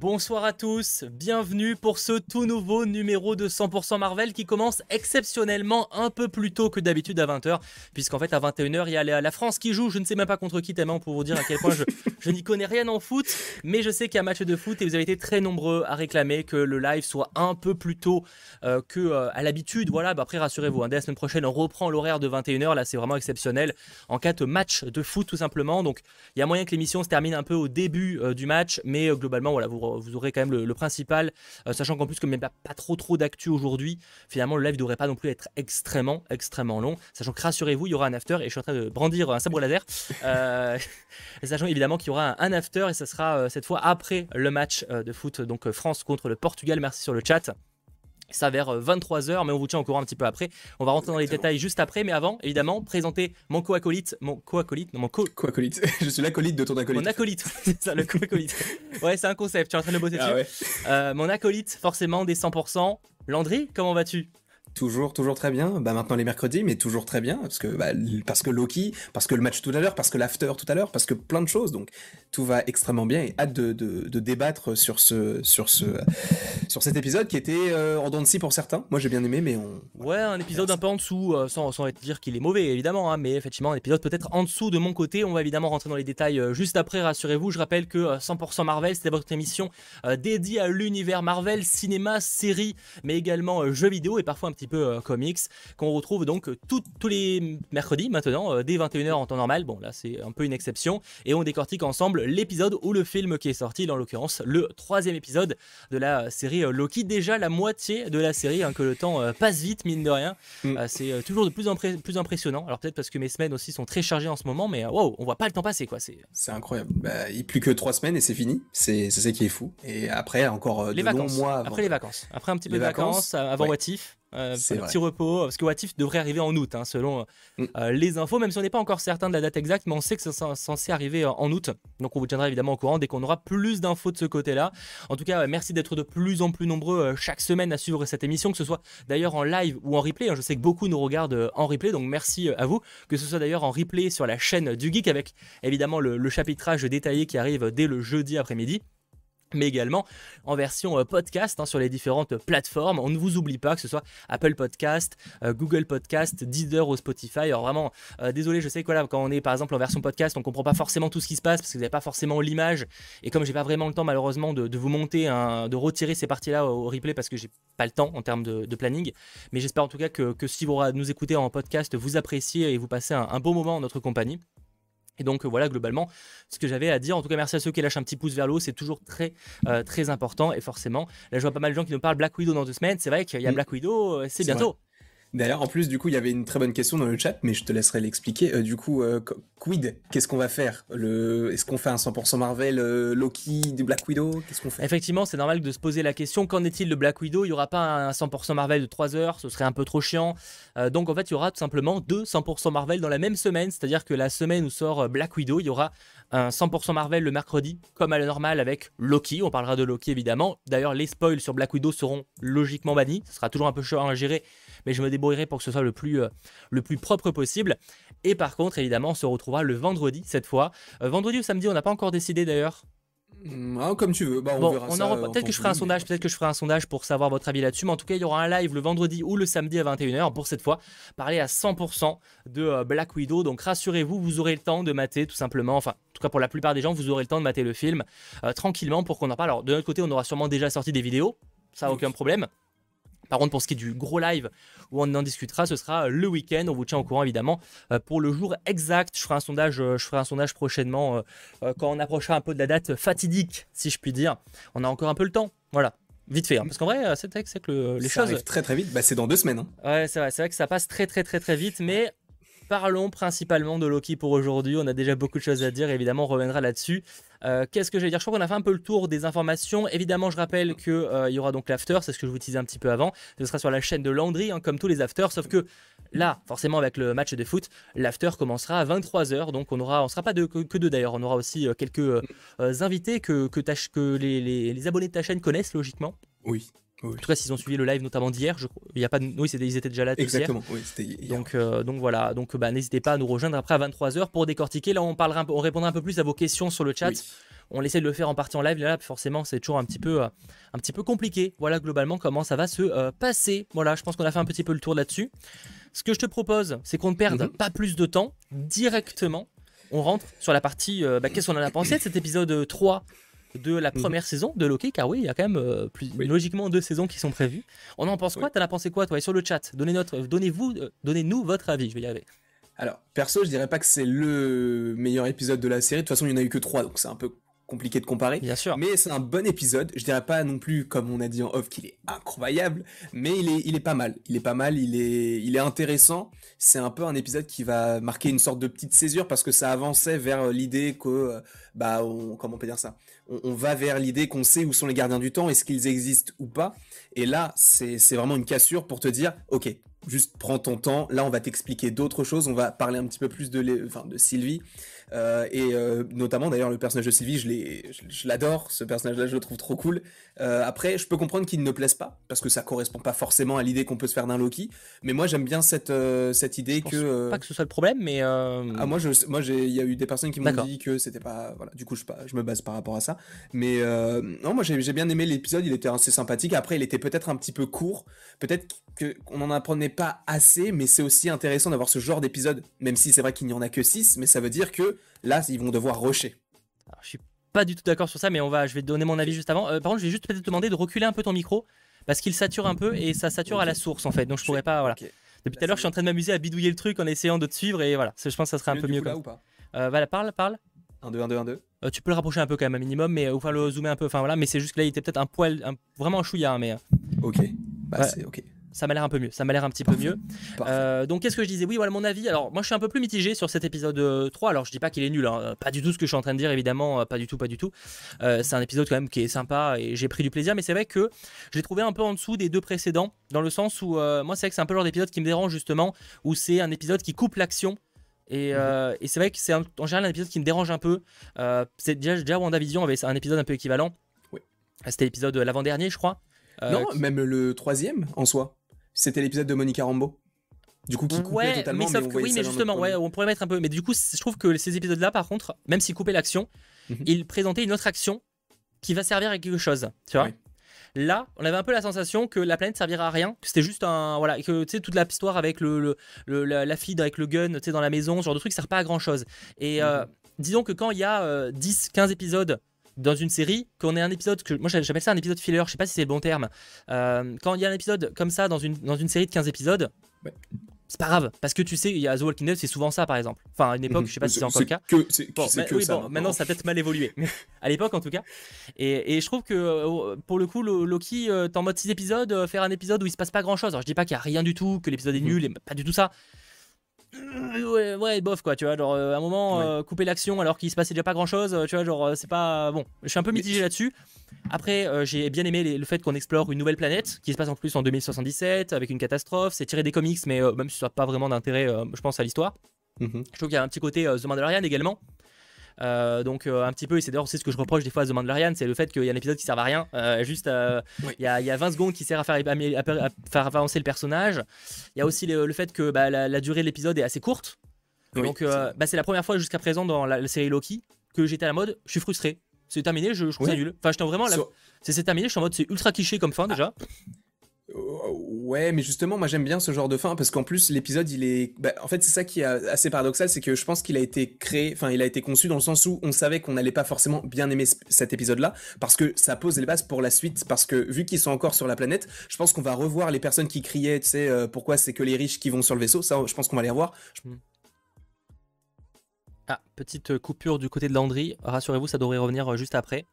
Bonsoir à tous, bienvenue pour ce tout nouveau numéro de 100% Marvel qui commence exceptionnellement un peu plus tôt que d'habitude à 20h, puisqu'en fait à 21h il y a la France qui joue, je ne sais même pas contre qui tellement pour vous dire à quel point je, n'y connais rien en foot, mais je sais qu'il y a un match de foot et vous avez été très nombreux à réclamer que le live soit un peu plus tôt euh, que euh, à l'habitude, voilà, bah après rassurez-vous, hein, dès la semaine prochaine on reprend l'horaire de 21h, là c'est vraiment exceptionnel, en cas de match de foot tout simplement, donc il y a moyen que l'émission se termine un peu au début euh, du match, mais globalement voilà, vous vous aurez quand même le, principal, euh, sachant qu'en plus, comme il n'y a pas trop trop d'actu aujourd'hui, finalement, le live ne devrait pas non plus être extrêmement, extrêmement long. Sachant que rassurez-vous, il y aura un after et je suis en train de brandir un sabre laser. Euh, sachant évidemment qu'il y aura un, after et ça sera euh, cette fois après le match de foot, donc France contre le Portugal. Merci sur le chat ça vers 23h, euh, mais on vous tient au courant un petit peu après. On va rentrer dans les détails juste après, mais avant, évidemment, présenter mon co-acolyte, mon co-acolyte, non, mon co... acolyte Je suis l'acolyte de ton acolyte. Mon acolyte, c'est ça, le co-acolyte. ouais, c'est un concept, tu es en train de bosser ah dessus. Euh, mon acolyte, forcément, des 100%. Landry, comment vas-tu? Toujours, toujours très bien. Bah maintenant les mercredis, mais toujours très bien parce que bah, parce que Loki, parce que le match tout à l'heure, parce que l'after tout à l'heure, parce que plein de choses. Donc tout va extrêmement bien et hâte de, de, débattre sur ce sur ce sur cet épisode qui était euh, en dents de scie pour certains. Moi j'ai bien aimé, mais on ouais un épisode un peu en dessous, euh, sans, sans dire qu'il est mauvais évidemment, hein, mais effectivement un épisode peut-être en dessous de mon côté. On va évidemment rentrer dans les détails euh, juste après. Rassurez-vous, je rappelle que 100% Marvel, c'était votre émission dédiée à l'univers Marvel, cinéma, série, mais également jeux vidéo et parfois un petit peu euh, comics, qu'on retrouve donc tous les mercredis maintenant, euh, dès 21h en temps normal. Bon, là, c'est un peu une exception. Et on décortique ensemble l'épisode ou le film qui est sorti, en l'occurrence, le troisième épisode de la série euh, Loki. Déjà la moitié de la série, hein, que le temps passe vite, mine de rien. Mm. c'est toujours de plus en plus impressionnant. Alors, peut-être parce que mes semaines aussi sont très chargées en ce moment, mais wow, on voit pas le temps passer, quoi. C'est incroyable. Bah, il plus que trois semaines et c'est fini. C'est ça qui est fou. Et après, encore les vacances. mois. Après les vacances. Après un petit peu de vacances, avant ouais. Euh, petit repos, parce que Watif devrait arriver en août, hein, selon mm. euh, les infos, même si on n'est pas encore certain de la date exacte, mais on sait que c'est censé arriver euh, en août. Donc on vous tiendra évidemment au courant dès qu'on aura plus d'infos de ce côté-là. En tout cas, merci d'être de plus en plus nombreux chaque semaine à suivre cette émission, que ce soit d'ailleurs en live ou en replay. Hein. Je sais que beaucoup nous regardent en replay, donc merci à vous. Que ce soit d'ailleurs en replay sur la chaîne du Geek, avec évidemment le chapitrage détaillé qui arrive dès le jeudi après-midi mais également en version euh, podcast hein, sur les différentes plateformes. On ne vous oublie pas que ce soit Apple Podcast, euh, Google Podcast, Deezer ou Spotify. Alors vraiment, euh, désolé, je sais que là, quand on est par exemple en version podcast, on comprend pas forcément tout ce qui se passe parce que vous n'avez pas forcément l'image. Et comme j'ai pas vraiment le temps malheureusement de, vous monter, de retirer ces parties-là au, replay parce que j'ai pas le temps en termes de, planning. Mais j'espère en tout cas que, si vous nous écoutez en podcast, vous appréciez et vous passez un, un bon moment en notre compagnie. Et donc voilà globalement ce que j'avais à dire. En tout cas, merci à ceux qui lâchent un petit pouce vers le haut, c'est toujours très euh, très important. Et forcément, là je vois pas mal de gens qui nous parlent Black Widow dans deux semaines. C'est vrai qu'il y a mm. Black Widow, euh, c'est bientôt. D'ailleurs, en plus, du coup, il y avait une très bonne question dans le chat, mais je te laisserai l'expliquer. Euh, du coup, euh, quid Qu'est-ce qu'on va faire? Est-ce qu'on fait un 100% Marvel euh, Loki du Black Widow? Qu'est-ce qu'on fait? Effectivement, c'est normal de se poser la question qu'en est-il de Black Widow? Il n'y aura pas un 100% Marvel de 3 heures, ce serait un peu trop chiant. donc, en fait, il y aura tout simplement deux 100% Marvel dans la même semaine, c'est-à-dire que la semaine où sort Black Widow, il y aura un 100% Marvel le mercredi, comme à la normale avec Loki. On parlera de Loki évidemment. D'ailleurs, les spoils sur Black Widow seront logiquement bannis. Ce sera toujours un peu chaud à gérer mais je me débrouillerai pour que ce soit le plus, euh, le plus propre possible. Et par contre, évidemment, on se retrouvera le vendredi cette fois. Euh, vendredi ou samedi, on n'a pas encore décidé d'ailleurs. Mm, ah, comme tu veux. Bah, on verra Peut-être que je ferai un sondage, peut-être que je ferai un sondage pour savoir votre avis là-dessus. Mais en tout cas, il y aura un live le vendredi ou le samedi à 21h pour cette fois parler à 100% de euh, Black Widow. Donc rassurez-vous, vous aurez le temps de mater tout simplement. Enfin, en tout cas pour la plupart des gens, vous aurez le temps de mater le film tranquillement pour qu'on en parle. Alors de notre côté, on aura sûrement déjà sorti des vidéos. Ça, aucun problème. Par contre, pour ce qui est du gros live où on en discutera, ce sera le week-end. On vous tient au courant évidemment euh, pour le jour exact. Je ferai un sondage, euh, je ferai un sondage prochainement euh, quand on approchera un peu de la date fatidique, si je puis dire. On a encore un peu le temps. Voilà. Vite fait, hein. parce qu'en vrai, c'est vrai que les ça choses. Arrive très très vite, bah, c'est dans deux semaines. Hein. Ouais, c'est vrai, c'est vrai que ça passe très très très très vite, mais parlons principalement de Loki pour aujourd'hui. On a déjà beaucoup de choses à dire, évidemment, on reviendra là-dessus. Euh, qu'est-ce que je vais dire? Je crois qu'on a fait un peu le tour des informations. Évidemment, je rappelle qu'il euh, y aura donc l'after, c'est ce que je vous disais un petit peu avant. Ce sera sur la chaîne de Landry, hein, comme tous les afters, sauf que là, forcément, avec le match de foot, l'after commencera à 23h. Donc, on aura, on sera pas que, deux d'ailleurs. On aura aussi euh, quelques invités que, les abonnés de ta chaîne connaissent logiquement. Oui. En tout cas, s'ils ont suivi le live notamment d'hier, il y a pas, oui, ils étaient déjà là. Exactement. Oui, c'était hier. Donc, euh, donc voilà. Donc, bah, n'hésitez pas à nous rejoindre après à 23h pour décortiquer. Là, on parlera, on répondra un peu plus à vos questions sur le chat. on essaie de le faire en partie en live. Là, forcément, c'est toujours un petit peu, un petit peu compliqué. Voilà globalement comment ça va se passer. Voilà, je pense qu'on a fait un petit peu le tour là-dessus. Ce que je te propose, c'est qu'on ne perde mhm. pas plus de temps directement. On rentre sur la partie. Bah, qu'est-ce qu'on en a pensé de cet épisode 3 de la mhm. première saison de Loki, car oui, il y a quand même euh, logiquement deux saisons qui sont prévues. On en pense quoi T'en as pensé quoi, toi Et sur le chat, donnez euh, donnez-nous votre avis. Je vais y arriver. Alors, perso, je dirais pas que c'est le meilleur épisode de la série. De toute façon, il n'y en a eu que trois, donc c'est un peu compliqué de comparer. Bien sûr. Mais c'est un bon épisode. Je dirais pas non plus, comme on a dit en off, qu'il est incroyable, mais il est, il est pas mal. Il est pas mal, il est, il est intéressant. C'est un peu un épisode qui va marquer une sorte de petite césure parce que ça avançait vers l'idée que, euh, bah, on, comment on peut dire ça? On, va vers l'idée qu'on sait où sont les gardiens du temps, est-ce qu'ils existent ou pas? Et là, c'est vraiment une cassure pour te dire, ok, juste prends ton temps. Là, on va t'expliquer d'autres choses. On va parler un petit peu plus de, de Sylvie. Euh, et euh, notamment, d'ailleurs, le personnage de Sylvie, je l'adore. Ce personnage-là, je le trouve trop cool. Euh, après, je peux comprendre qu'il ne plaise pas, parce que ça correspond pas forcément à l'idée qu'on peut se faire d'un Loki. Mais moi, j'aime bien cette, cette idée je que. Pense pas que ce soit le problème, mais. Ah, moi, je, moi, il y a eu des personnes qui m'ont dit que c'était pas. Voilà, du coup, je, je me base par rapport à ça. Mais non, moi, j'ai bien aimé l'épisode. Il était assez sympathique. Après, il était peut-être un petit peu court. Peut-être qu'on n'en apprenait pas assez, mais c'est aussi intéressant d'avoir ce genre d'épisode, même si c'est vrai qu'il n'y en a que 6, mais ça veut dire que là, ils vont devoir rusher. Alors, je suis pas du tout d'accord sur ça, mais on va, je vais te donner mon avis juste avant. Euh, par contre, je vais juste peut-être te demander de reculer un peu ton micro, parce qu'il sature un peu et ça sature à la source en fait, donc je pourrais pas. Voilà. Depuis tout à l'heure, je suis en train de m'amuser à bidouiller le truc en essayant de te suivre et voilà, je pense que ça serait un peu mieux. Là, ou pas euh, voilà, parle, parle. 1, 2, 1, 2, 1, 2. tu peux le rapprocher un peu quand même, un minimum, mais ou le zoomer un peu. Enfin voilà, mais c'est juste que là, il était peut-être un poil, vraiment un chouïa, hein, mais. Euh, ok. Bah, c'est ok ça m'a l'air un peu mieux. Ça m'a l'air un petit peu mieux. Euh, donc, qu'est-ce que je disais? Oui, voilà mon avis. Alors, moi, je suis un peu plus mitigé sur cet épisode 3. Euh, Alors, je dis pas qu'il est nul. Hein. Pas du tout ce que je suis en train de dire, évidemment. Pas du tout, pas du tout. Euh, c'est un épisode quand même qui est sympa et j'ai pris du plaisir. Mais c'est vrai que je l'ai trouvé un peu en dessous des deux précédents. Dans le sens où, moi, c'est vrai que c'est un peu le genre d'épisode qui me dérange justement. Où c'est un épisode qui coupe l'action. Et, mhm. et c'est vrai que c'est en général un épisode qui me dérange un peu. c'est déjà, déjà WandaVision avait un épisode un peu équivalent. Oui. C'était l'épisode l'avant-dernier, je crois. non, même le troisième en soi. C'était l'épisode de Monica Rambeau. Du coup, qui coupait totalement. Mais, oui, mais justement, ouais, on pourrait mettre un peu. Mais du coup, je trouve que ces épisodes-là, par contre, même s'ils coupaient l'action, mhm. ils présentaient une autre action qui va servir à quelque chose. Tu vois Là, on avait un peu la sensation que la planète servira à rien, que c'était juste un voilà, que tu sais toute l'histoire avec le, la, fille avec le gun, tu sais dans la maison, ce genre de truc, ça sert pas à grand chose. Et euh, mhm. disons que quand il y a 10, euh, 15 épisodes dans une série, qu'on ait un épisode, que moi j'appelle ça un épisode filler, je sais pas si c'est le bon terme, euh, quand il y a un épisode comme ça dans une, dans une série de 15 épisodes, c'est pas grave, parce que tu sais, il y a The Walking Dead, c'est souvent ça par exemple. Enfin, à une époque, je sais pas si c'est encore le cas. Que, que ça, maintenant ça a peut-être mal évolué, à l'époque en tout cas. Et, et, je trouve que euh, pour le coup, Loki, euh, t'es en mode 6 épisodes, faire un épisode où il se passe pas grand chose. Alors je dis pas qu'il y a rien du tout, que l'épisode est mhm. nul, et pas du tout ça ouais, ouais, bof quoi, tu vois, genre euh, à un moment euh, couper l'action alors qu'il se passait déjà pas grand chose, euh, tu vois, genre c'est pas bon. Je suis un peu mitigé là-dessus. Après, j'ai bien aimé le fait qu'on explore une nouvelle planète qui se passe en plus en 2077 avec une catastrophe. C'est tiré des comics, mais même si ça n'a pas vraiment d'intérêt, je pense à l'histoire. Mhm. Je trouve qu'il y a un petit côté The Mandalorian également. Euh, donc euh, un petit peu, et c'est d'ailleurs c'est ce que je reproche des fois à The Mandalorian, c'est le fait qu'il y a un épisode qui sert à rien. Euh, juste, il y, a, y, a 20 secondes qui sert à faire, à, faire avancer le personnage. Il y a aussi le, fait que bah, la, durée de l'épisode est assez courte. donc bah, c'est la première fois jusqu'à présent dans la, série Loki que j'étais à la mode. Je suis frustré. C'est terminé, je, trouve ça nul. Enfin, j'étais vraiment. C'est terminé, je suis en mode c'est ultra cliché comme fin déjà. Ouais, mais justement, moi j'aime bien ce genre de fin parce qu'en plus l'épisode, il est, bah, en fait, c'est ça qui est assez paradoxal, c'est que je pense qu'il a été créé, enfin, il a été conçu dans le sens où on savait qu'on n'allait pas forcément bien aimer cet épisode-là parce que ça pose les bases pour la suite. Parce que vu qu'ils sont encore sur la planète, je pense qu'on va revoir les personnes qui criaient, tu sais, euh, pourquoi c'est que les riches qui vont sur le vaisseau. Ça, je pense qu'on va les revoir. Hmm. Ah, petite coupure du côté de Landry. Rassurez-vous, ça devrait revenir euh, juste après.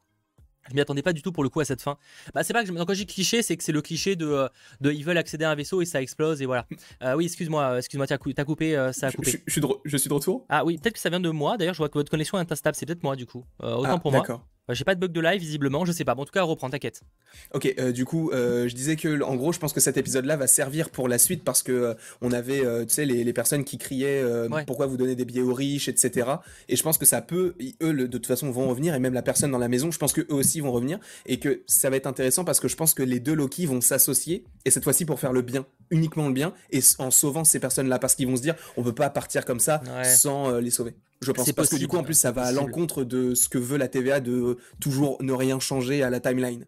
Je m'y attendais pas du tout pour le coup à cette fin. Bah, c'est pas que je... quand j'ai cliché, c'est que c'est le cliché de, euh, de ils veulent accéder à un vaisseau et ça explose et voilà. Euh, oui, excuse-moi, euh, excuse-moi, t'as, coupé, ça a coupé. Je, suis de, je, suis de, retour? Ah oui, peut-être que ça vient de moi. D'ailleurs, je vois que votre connexion est instable. C'est peut-être moi du coup. autant ah, pour moi. D'accord. Bah, j'ai pas de bug de live visiblement, je sais pas. Bon, en tout cas, reprends, t'inquiète. Ok, euh, du coup, euh, je disais que en gros, je pense que cet épisode-là va servir pour la suite parce que euh, on avait, tu sais, les, personnes qui criaient pourquoi vous donnez des billets aux riches, etc. Et je pense que ça peut, eux, de toute façon, vont revenir et même la personne dans la maison, je pense que eux aussi vont revenir et que ça va être intéressant parce que je pense que les deux Loki vont s'associer et cette fois-ci pour faire le bien, uniquement le bien et en sauvant ces personnes-là parce qu'ils vont se dire on peut pas partir comme ça sans les sauver. Je pense parce que du coup, en plus, ça va à l'encontre de ce que veut la TVA de toujours ne rien changer à la timeline.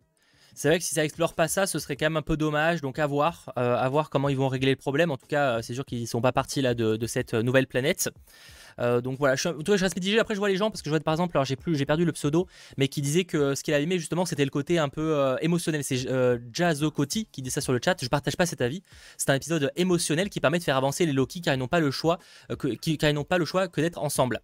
C'est vrai que si ça explore pas ça, ce serait quand même un peu dommage. Donc à voir, euh, à voir comment ils vont régler le problème. En tout cas, euh, c'est sûr qu'ils sont pas partis là de, cette nouvelle planète. Euh, donc voilà, je, je reste mitigé. Après, je vois les gens parce que je vois par exemple, alors j'ai plus, j'ai perdu le pseudo, mais qui disait que ce qu'il a aimé justement, c'était le côté un peu émotionnel. C'est Jazzo Coty qui dit ça sur le chat. Je partage pas cet avis. C'est un épisode émotionnel qui permet de faire avancer les Loki car ils n'ont pas le choix, que, car ils n'ont pas le choix que d'être ensemble.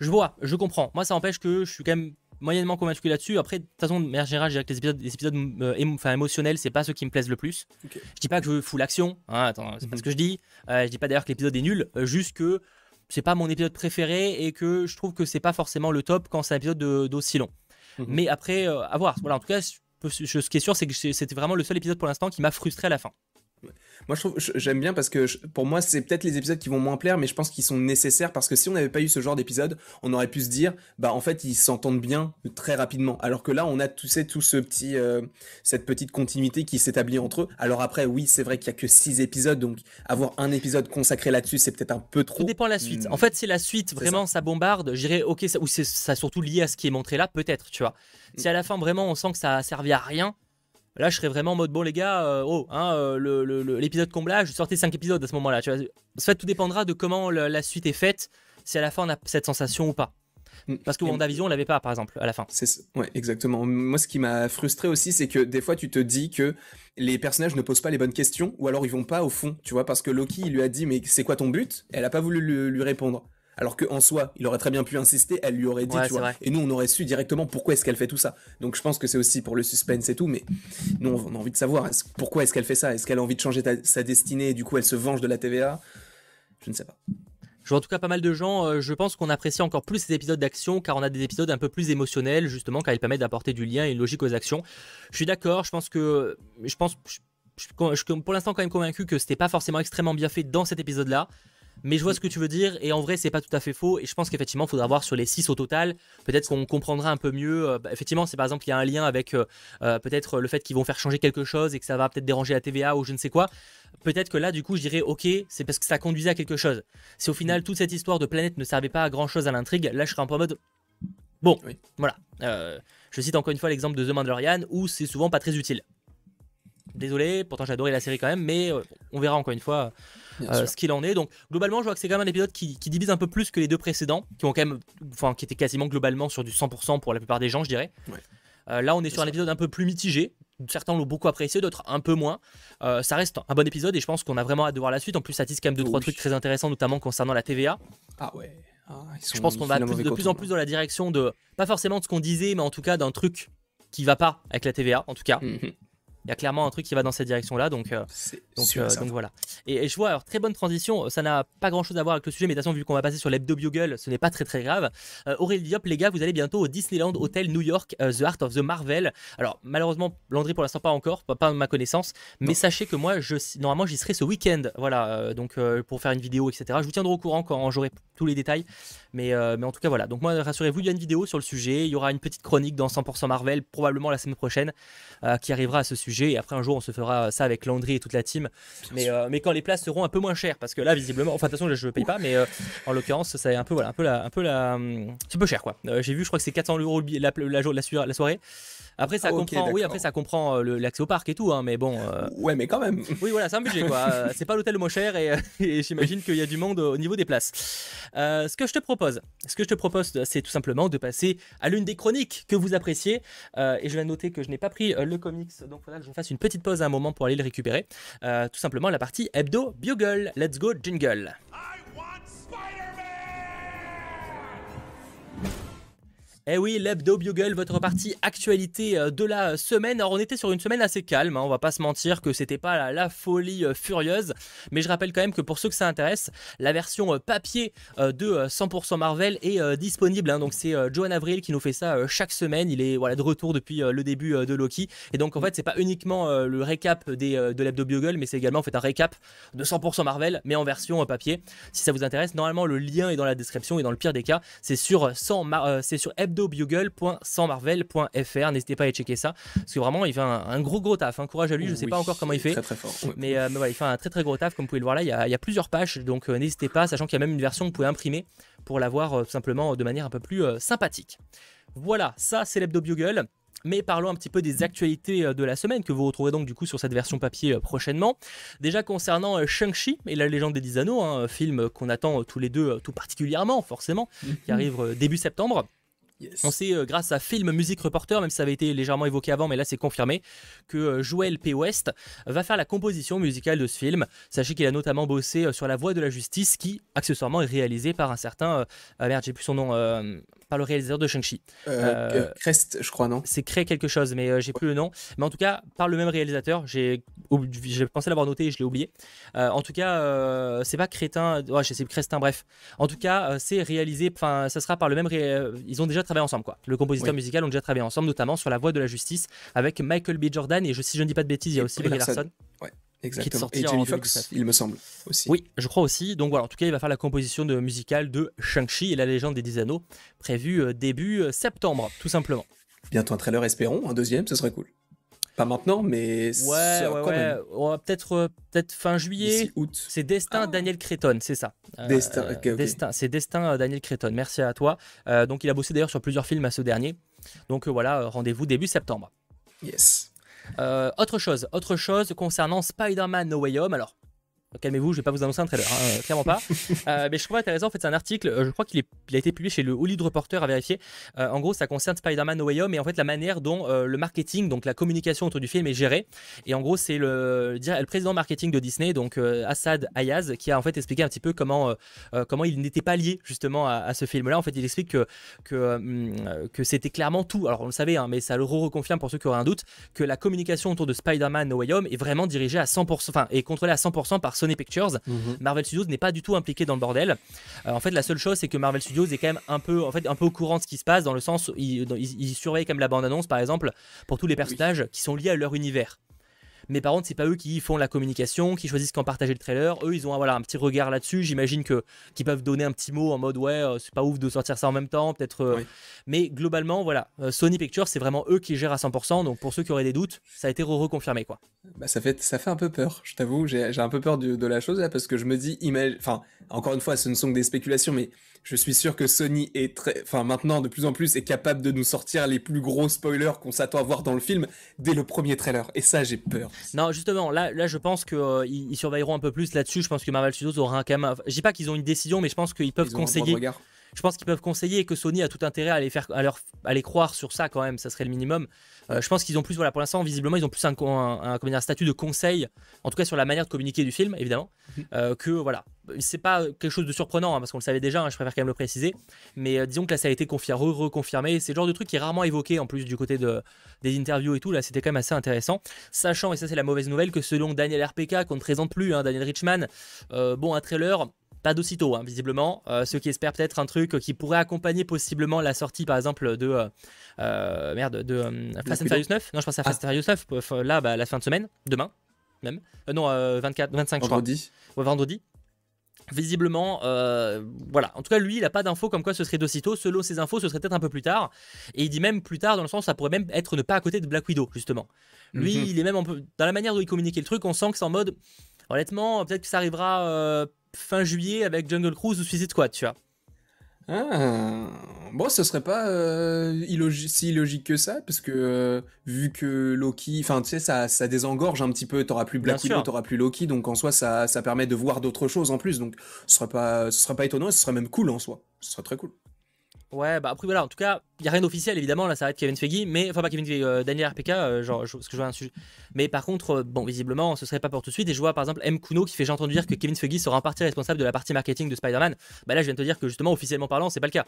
Je vois, je comprends. Moi, ça empêche que je suis quand même moyennement convaincu là-dessus. Après, de toute façon, de manière générale, je dirais que les épisodes, les épisodes euh, enfin, émotionnels, c'est pas ceux qui me plaisent le plus. Je dis pas que je fous l'action, hein, attends, c'est pas ce que je dis. Euh, je dis pas d'ailleurs que l'épisode est nul, euh, juste que c'est pas mon épisode préféré et que je trouve que c'est pas forcément le top quand c'est un épisode d'aussi long. Mhm. Mais après, à voir. Voilà, en tout cas, ce qui est sûr, c'est que c'était vraiment le seul épisode pour l'instant qui m'a frustré à la fin. Moi, je trouve, j'aime bien parce que pour moi, c'est peut-être les épisodes qui vont moins plaire, mais je pense qu'ils sont nécessaires parce que si on n'avait pas eu ce genre d'épisode, on aurait pu se dire, bah en fait, ils s'entendent bien très rapidement. Alors que là, on a tout, tout ce petit, euh, cette petite continuité qui s'établit entre eux. Alors après, oui, c'est vrai qu'il y a que six épisodes, donc avoir un épisode consacré là-dessus, c'est peut-être un peu trop. Tout dépend de la suite. Hmm. En fait, c'est la suite vraiment ça. bombarde, j'irais ok, ça, ou c'est ça surtout lié à ce qui est montré là, peut-être, tu vois. Si à la fin vraiment on sent que ça a servi à rien, Là, je serais vraiment en mode bon, les gars, euh, oh, hein, euh, l'épisode comblage, sortez 5 épisodes à ce moment-là. Tu vois. En fait, tout dépendra de comment la suite est faite, si à la fin on a cette sensation ou pas. Mm. Parce que WandaVision, on l'avait pas, par exemple, à la fin. C'est ouais, exactement. Moi, ce qui m'a frustré aussi, c'est que des fois, tu te dis que les personnages ne posent pas les bonnes questions, ou alors ils vont pas au fond, tu vois, parce que Loki, il lui a dit, mais c'est quoi ton but? Elle a pas voulu lui répondre. Alors qu'en soi, il aurait très bien pu insister, elle lui aurait dit, tu vois. Et nous, on aurait su directement pourquoi est-ce qu'elle fait tout ça. Donc je pense que c'est aussi pour le suspense et tout, mais nous, on a envie de savoir pourquoi est-ce qu'elle fait ça? Est-ce qu'elle a envie de changer sa destinée et du coup, elle se venge de la TVA Je ne sais pas. Je vois en tout cas pas mal de gens, euh, je pense qu'on apprécie encore plus ces épisodes d'action car on a des épisodes un peu plus émotionnels justement car ils permettent d'apporter du lien et une logique aux actions. Je suis d'accord, je pense que je pense je suis pour l'instant quand même convaincu que c'était pas forcément extrêmement bien fait dans cet épisode là. Mais je vois ce que tu veux dire, et en vrai, c'est pas tout à fait faux. Et je pense qu'effectivement, il faudra voir sur les 6 au total. Peut-être qu'on comprendra un peu mieux. Euh, bah, effectivement, c'est par exemple, il y a un lien avec euh, euh, peut-être le fait qu'ils vont faire changer quelque chose et que ça va peut-être déranger la TVA ou je ne sais quoi. Peut-être que là, du coup, je dirais, ok, c'est parce que ça conduisait à quelque chose. Si au final, toute cette histoire de planète ne servait pas à grand chose à l'intrigue, là, je serais un peu en mode. Bon, voilà. je cite encore une fois l'exemple de The Mandalorian où c'est souvent pas très utile. Désolé, pourtant adoré la série quand même, mais on verra encore une fois euh, ce qu'il en est. Donc globalement, je vois que c'est quand même un épisode qui, divise un peu plus que les deux précédents, qui ont quand même, enfin, qui étaient quasiment globalement sur du 100% pour la plupart des gens, je dirais. Euh, là, on est sur un épisode un peu plus mitigé. Certains l'ont beaucoup apprécié, d'autres un peu moins. Euh, ça reste un bon épisode et je pense qu'on a vraiment hâte de voir la suite. En plus, ça tisse quand même deux trois trucs très intéressants, notamment concernant la TVA. Ah ouais. Ah, je pense qu'on va de plus en plus dans la direction de pas forcément de ce qu'on disait, mais en tout cas d'un truc qui va pas avec la TVA, en tout cas. Mhm. Il y a clairement un truc qui va dans cette direction-là, donc, euh, donc, euh, donc, voilà. Et, je vois, alors très bonne transition, ça n'a pas grand-chose à voir avec le sujet, mais de toute façon, vu qu'on va passer sur l'hebdo Bugle, ce n'est pas très très grave. Euh, Aurélie Diop, les gars, vous allez bientôt au Disneyland Hotel New York, The Art of the Marvel. Alors malheureusement, Landry pour l'instant pas encore, pas, pas ma connaissance, mais sachez que moi, je, normalement, j'y serai ce week-end, voilà, donc pour faire une vidéo, etc. Je vous tiendrai au courant quand j'aurai tous les détails, mais, mais en tout cas voilà. Donc moi, rassurez-vous, il y a une vidéo sur le sujet, il y aura une petite chronique dans 100% Marvel, probablement la semaine prochaine, qui arrivera à ce sujet et après, un jour, on se fera ça avec Landry et toute la team. Mais, euh, mais quand les places seront un peu moins chères, parce que là, visiblement, enfin, de toute façon, je ne paye pas, mais euh, en l'occurrence, c'est un peu, voilà, un peu la. Un peu la c'est un peu cher, quoi. Euh, j'ai vu, je crois que c'est 400 euros la, la, la, la soirée. Après, ça ah, comprend, oui, après, ça comprend l'accès au parc et tout, hein, mais bon. Ouais, mais quand même. Oui, voilà, c'est un budget, quoi. c'est pas l'hôtel le moins cher et, et j'imagine qu'il y a du monde au niveau des places. ce que je te propose, ce que je te propose, c'est tout simplement de passer à l'une des chroniques que vous appréciez. et je vais noter que je n'ai pas pris le comics, donc que je fasse une petite pause à un moment pour aller le récupérer. Euh, tout simplement la partie hebdo bugle. Let's go jingle. Eh oui, l'Hebdo Bugle, votre partie actualité euh, de la semaine. Alors on était sur une semaine assez calme, hein, on va pas se mentir que c'était pas la, folie euh, furieuse, mais je rappelle quand même que pour ceux que ça intéresse, la version euh, papier de 100% Marvel est disponible. Hein. donc c'est Johan Avril qui nous fait ça chaque semaine. Il est de retour depuis le début de Loki, et donc en fait c'est pas uniquement le récap des, de l'Hebdo Bugle, mais c'est également en fait un récap de 100% Marvel, mais en version papier. Si ça vous intéresse, normalement le lien est dans la description et dans le pire des cas, c'est sur 100 c'est l'hebdobugle.sansmarvel.fr. N'hésitez pas à aller checker ça, parce que vraiment, il fait un, gros gros taf. Hein. Courage à lui, je sais pas encore comment il fait. Très très fort. Mais, il fait un très très gros taf, comme vous pouvez le voir là. Il y a, il y a plusieurs pages, donc n'hésitez pas, sachant qu'il y a même une version que vous pouvez imprimer pour l'avoir simplement de manière un peu plus sympathique. Voilà, ça c'est l'hebdo bugle. Mais parlons un petit peu des actualités euh, de la semaine que vous retrouverez donc du coup sur cette version papier euh, prochainement. Déjà concernant euh, Shang-Chi et la légende des 10 anneaux, un hein, film qu'on attend tous les deux tout particulièrement forcément, qui mhm. arrive début septembre. On sait, grâce à Film Music Reporter, même si ça avait été légèrement évoqué avant, mais là c'est confirmé, que Joel P. West va faire la composition musicale de ce film. Sachez qu'il a notamment bossé sur La Voix de la Justice, qui accessoirement est réalisé par un certain. Ah merde, j'ai plus son nom par le réalisateur de Shang-Chi. Euh, euh, Crest, je crois, non? C'est créé quelque chose, mais euh, j'ai plus le nom. Mais en tout cas, par le même réalisateur, j'ai pensé l'avoir noté et je l'ai oublié. en tout cas, c'est pas Crétin, ouais, c'est Crestin, bref. En tout cas, c'est réalisé, enfin, ça sera par le même. Ils ont déjà travaillé ensemble, quoi. Le compositeur musical ont déjà travaillé ensemble, notamment sur La Voix de la Justice avec Michael B. Jordan et je, si je ne dis pas de bêtises, il y a aussi Brie Larson. Ouais. Exactement. Et Jamie Foxx, il me semble aussi. Oui, je crois aussi. Donc voilà, en tout cas, il va faire la composition de musicale de Shang-Chi et la légende des 10 anneaux, prévue euh, début euh, septembre, tout simplement. Bientôt un trailer, espérons, un deuxième, ce serait cool. Pas maintenant, mais ouais, ouais, ouais. peut-être euh, peut-être fin juillet. août. C'est Destin ah. Daniel Cretton, c'est ça. Destin, Destin, c'est Destin Daniel Cretton. Merci à toi. donc il a bossé d'ailleurs sur plusieurs films à ce dernier. Donc voilà, rendez-vous début septembre. Yes. Euh, autre chose, autre chose concernant Spider-Man No Way Home. Alors, calmez-vous, je vais pas vous annoncer un trailer, hein, euh, clairement pas. Euh, mais je trouve intéressant, en fait, c'est un article, euh, je crois qu'il a été publié chez le Hollywood Reporter à vérifier. en gros, ça concerne Spider-Man No Way Home et en fait la manière dont le marketing, donc la communication autour du film est gérée. Et en gros, c'est le, le, président marketing de Disney, donc Assad Ayaz, qui a en fait expliqué un petit peu comment, comment il n'était pas lié justement à, ce film-là. En fait, il explique que, que, que c'était clairement tout. Alors, on le savait, hein, mais ça le reconfirme pour ceux qui auraient un doute, que la communication autour de Spider-Man No Way Home est vraiment dirigée à 100%, enfin, est contrôlée à 100% par Sony Pictures. Mhm. Marvel Studios n'est pas du tout impliqué dans le bordel. Euh, en fait, la seule chose, c'est que Marvel Studios est quand même un peu, en fait, un peu au courant de ce qui se passe, dans le sens où il, il, surveille quand même la bande-annonce, par exemple, pour tous les personnages qui sont liés à leur univers mais par contre c'est pas eux qui font la communication, qui choisissent quand partager le trailer. Eux ils ont voilà un petit regard là-dessus. J'imagine que qu'ils peuvent donner un petit mot en mode ouais euh, c'est pas ouf de sortir ça en même temps peut-être. Euh, mais globalement voilà euh, Sony Pictures c'est vraiment eux qui gèrent à 100%. Donc pour ceux qui auraient des doutes ça a été reconfirmé quoi. Bah, ça fait ça fait un peu peur. Je t'avoue j'ai un peu peur de, de, la chose là parce que je me dis enfin encore une fois ce ne sont que des spéculations mais je suis sûr que Sony est très, enfin maintenant de plus en plus est capable de nous sortir les plus gros spoilers qu'on s'attend à voir dans le film dès le premier trailer. Et ça, j'ai peur. Non, justement, là, là, je pense qu'ils euh, ils surveilleront un peu plus là-dessus. Je pense que Marvel Studios aura un quand même. Je dis pas qu'ils ont une décision, mais je pense qu'ils peuvent conseiller je pense qu'ils peuvent conseiller et que Sony a tout intérêt à les faire, à leur, à les croire sur ça quand même, ça serait le minimum. Euh, je pense qu'ils ont plus, voilà, pour l'instant, visiblement, ils ont plus un, un, un, statut de conseil, en tout cas sur la manière de communiquer du film, évidemment, mhm. euh, que voilà. C'est pas quelque chose de surprenant, hein, parce qu'on le savait déjà, hein, je préfère quand même le préciser, mais euh, disons que là, ça a été confirmé, reconfirmé. C'est le genre de truc qui est rarement évoqué en plus du côté de, des interviews et tout. Là, c'était quand même assez intéressant. Sachant, et ça, c'est la mauvaise nouvelle, que selon Daniel RPK, qu'on ne présente plus, hein, Daniel Richman, bon, un trailer pas d'aussitôt, hein, visiblement. Euh, ceux qui espèrent peut-être un truc qui pourrait accompagner possiblement la sortie, par exemple, de. Euh, euh, merde, de Fast and Furious 9. Non, je pense à Fast and Furious 9, là, bah, la fin de semaine, demain, même. non, 24, 25, vendredi. je crois. vendredi. Visiblement, voilà. En tout cas, lui, il n'a pas d'infos comme quoi ce serait d'aussitôt. Selon ses infos, ce serait peut-être un peu plus tard. Et il dit même plus tard, dans le sens, ça pourrait même être ne pas à côté de Black Widow, justement. Lui, mhm. il est même un peu. Dans la manière dont il communique le truc, on sent que c'est en mode. Honnêtement, peut-être que ça arrivera fin juillet avec Jungle Cruise ou Suicide Squad, tu vois. Ah, bon, ce serait pas euh, si illogique que ça, parce que euh, vu que Loki, enfin tu sais, ça, ça désengorge un petit peu, t'auras plus Black Widow, t'auras plus Loki, donc en soi ça, ça permet de voir d'autres choses en plus, donc ce serait pas, ce serait pas étonnant, ce serait même cool en soi, ce serait très cool. Ouais, bah après voilà, en tout cas, il n'y a rien d'officiel évidemment, là ça va être Kevin Feige, mais enfin pas Kevin Feige, euh, Daniel RPK, euh, genre, je, parce que je vois un sujet. Mais par contre, euh, bon, visiblement, ce serait pas pour tout de suite, et je vois par exemple M. Kuno qui fait j'ai entendu dire que Kevin Feige sera en partie responsable de la partie marketing de Spider-Man. Bah là, je viens de te dire que justement, officiellement parlant, c'est pas le cas.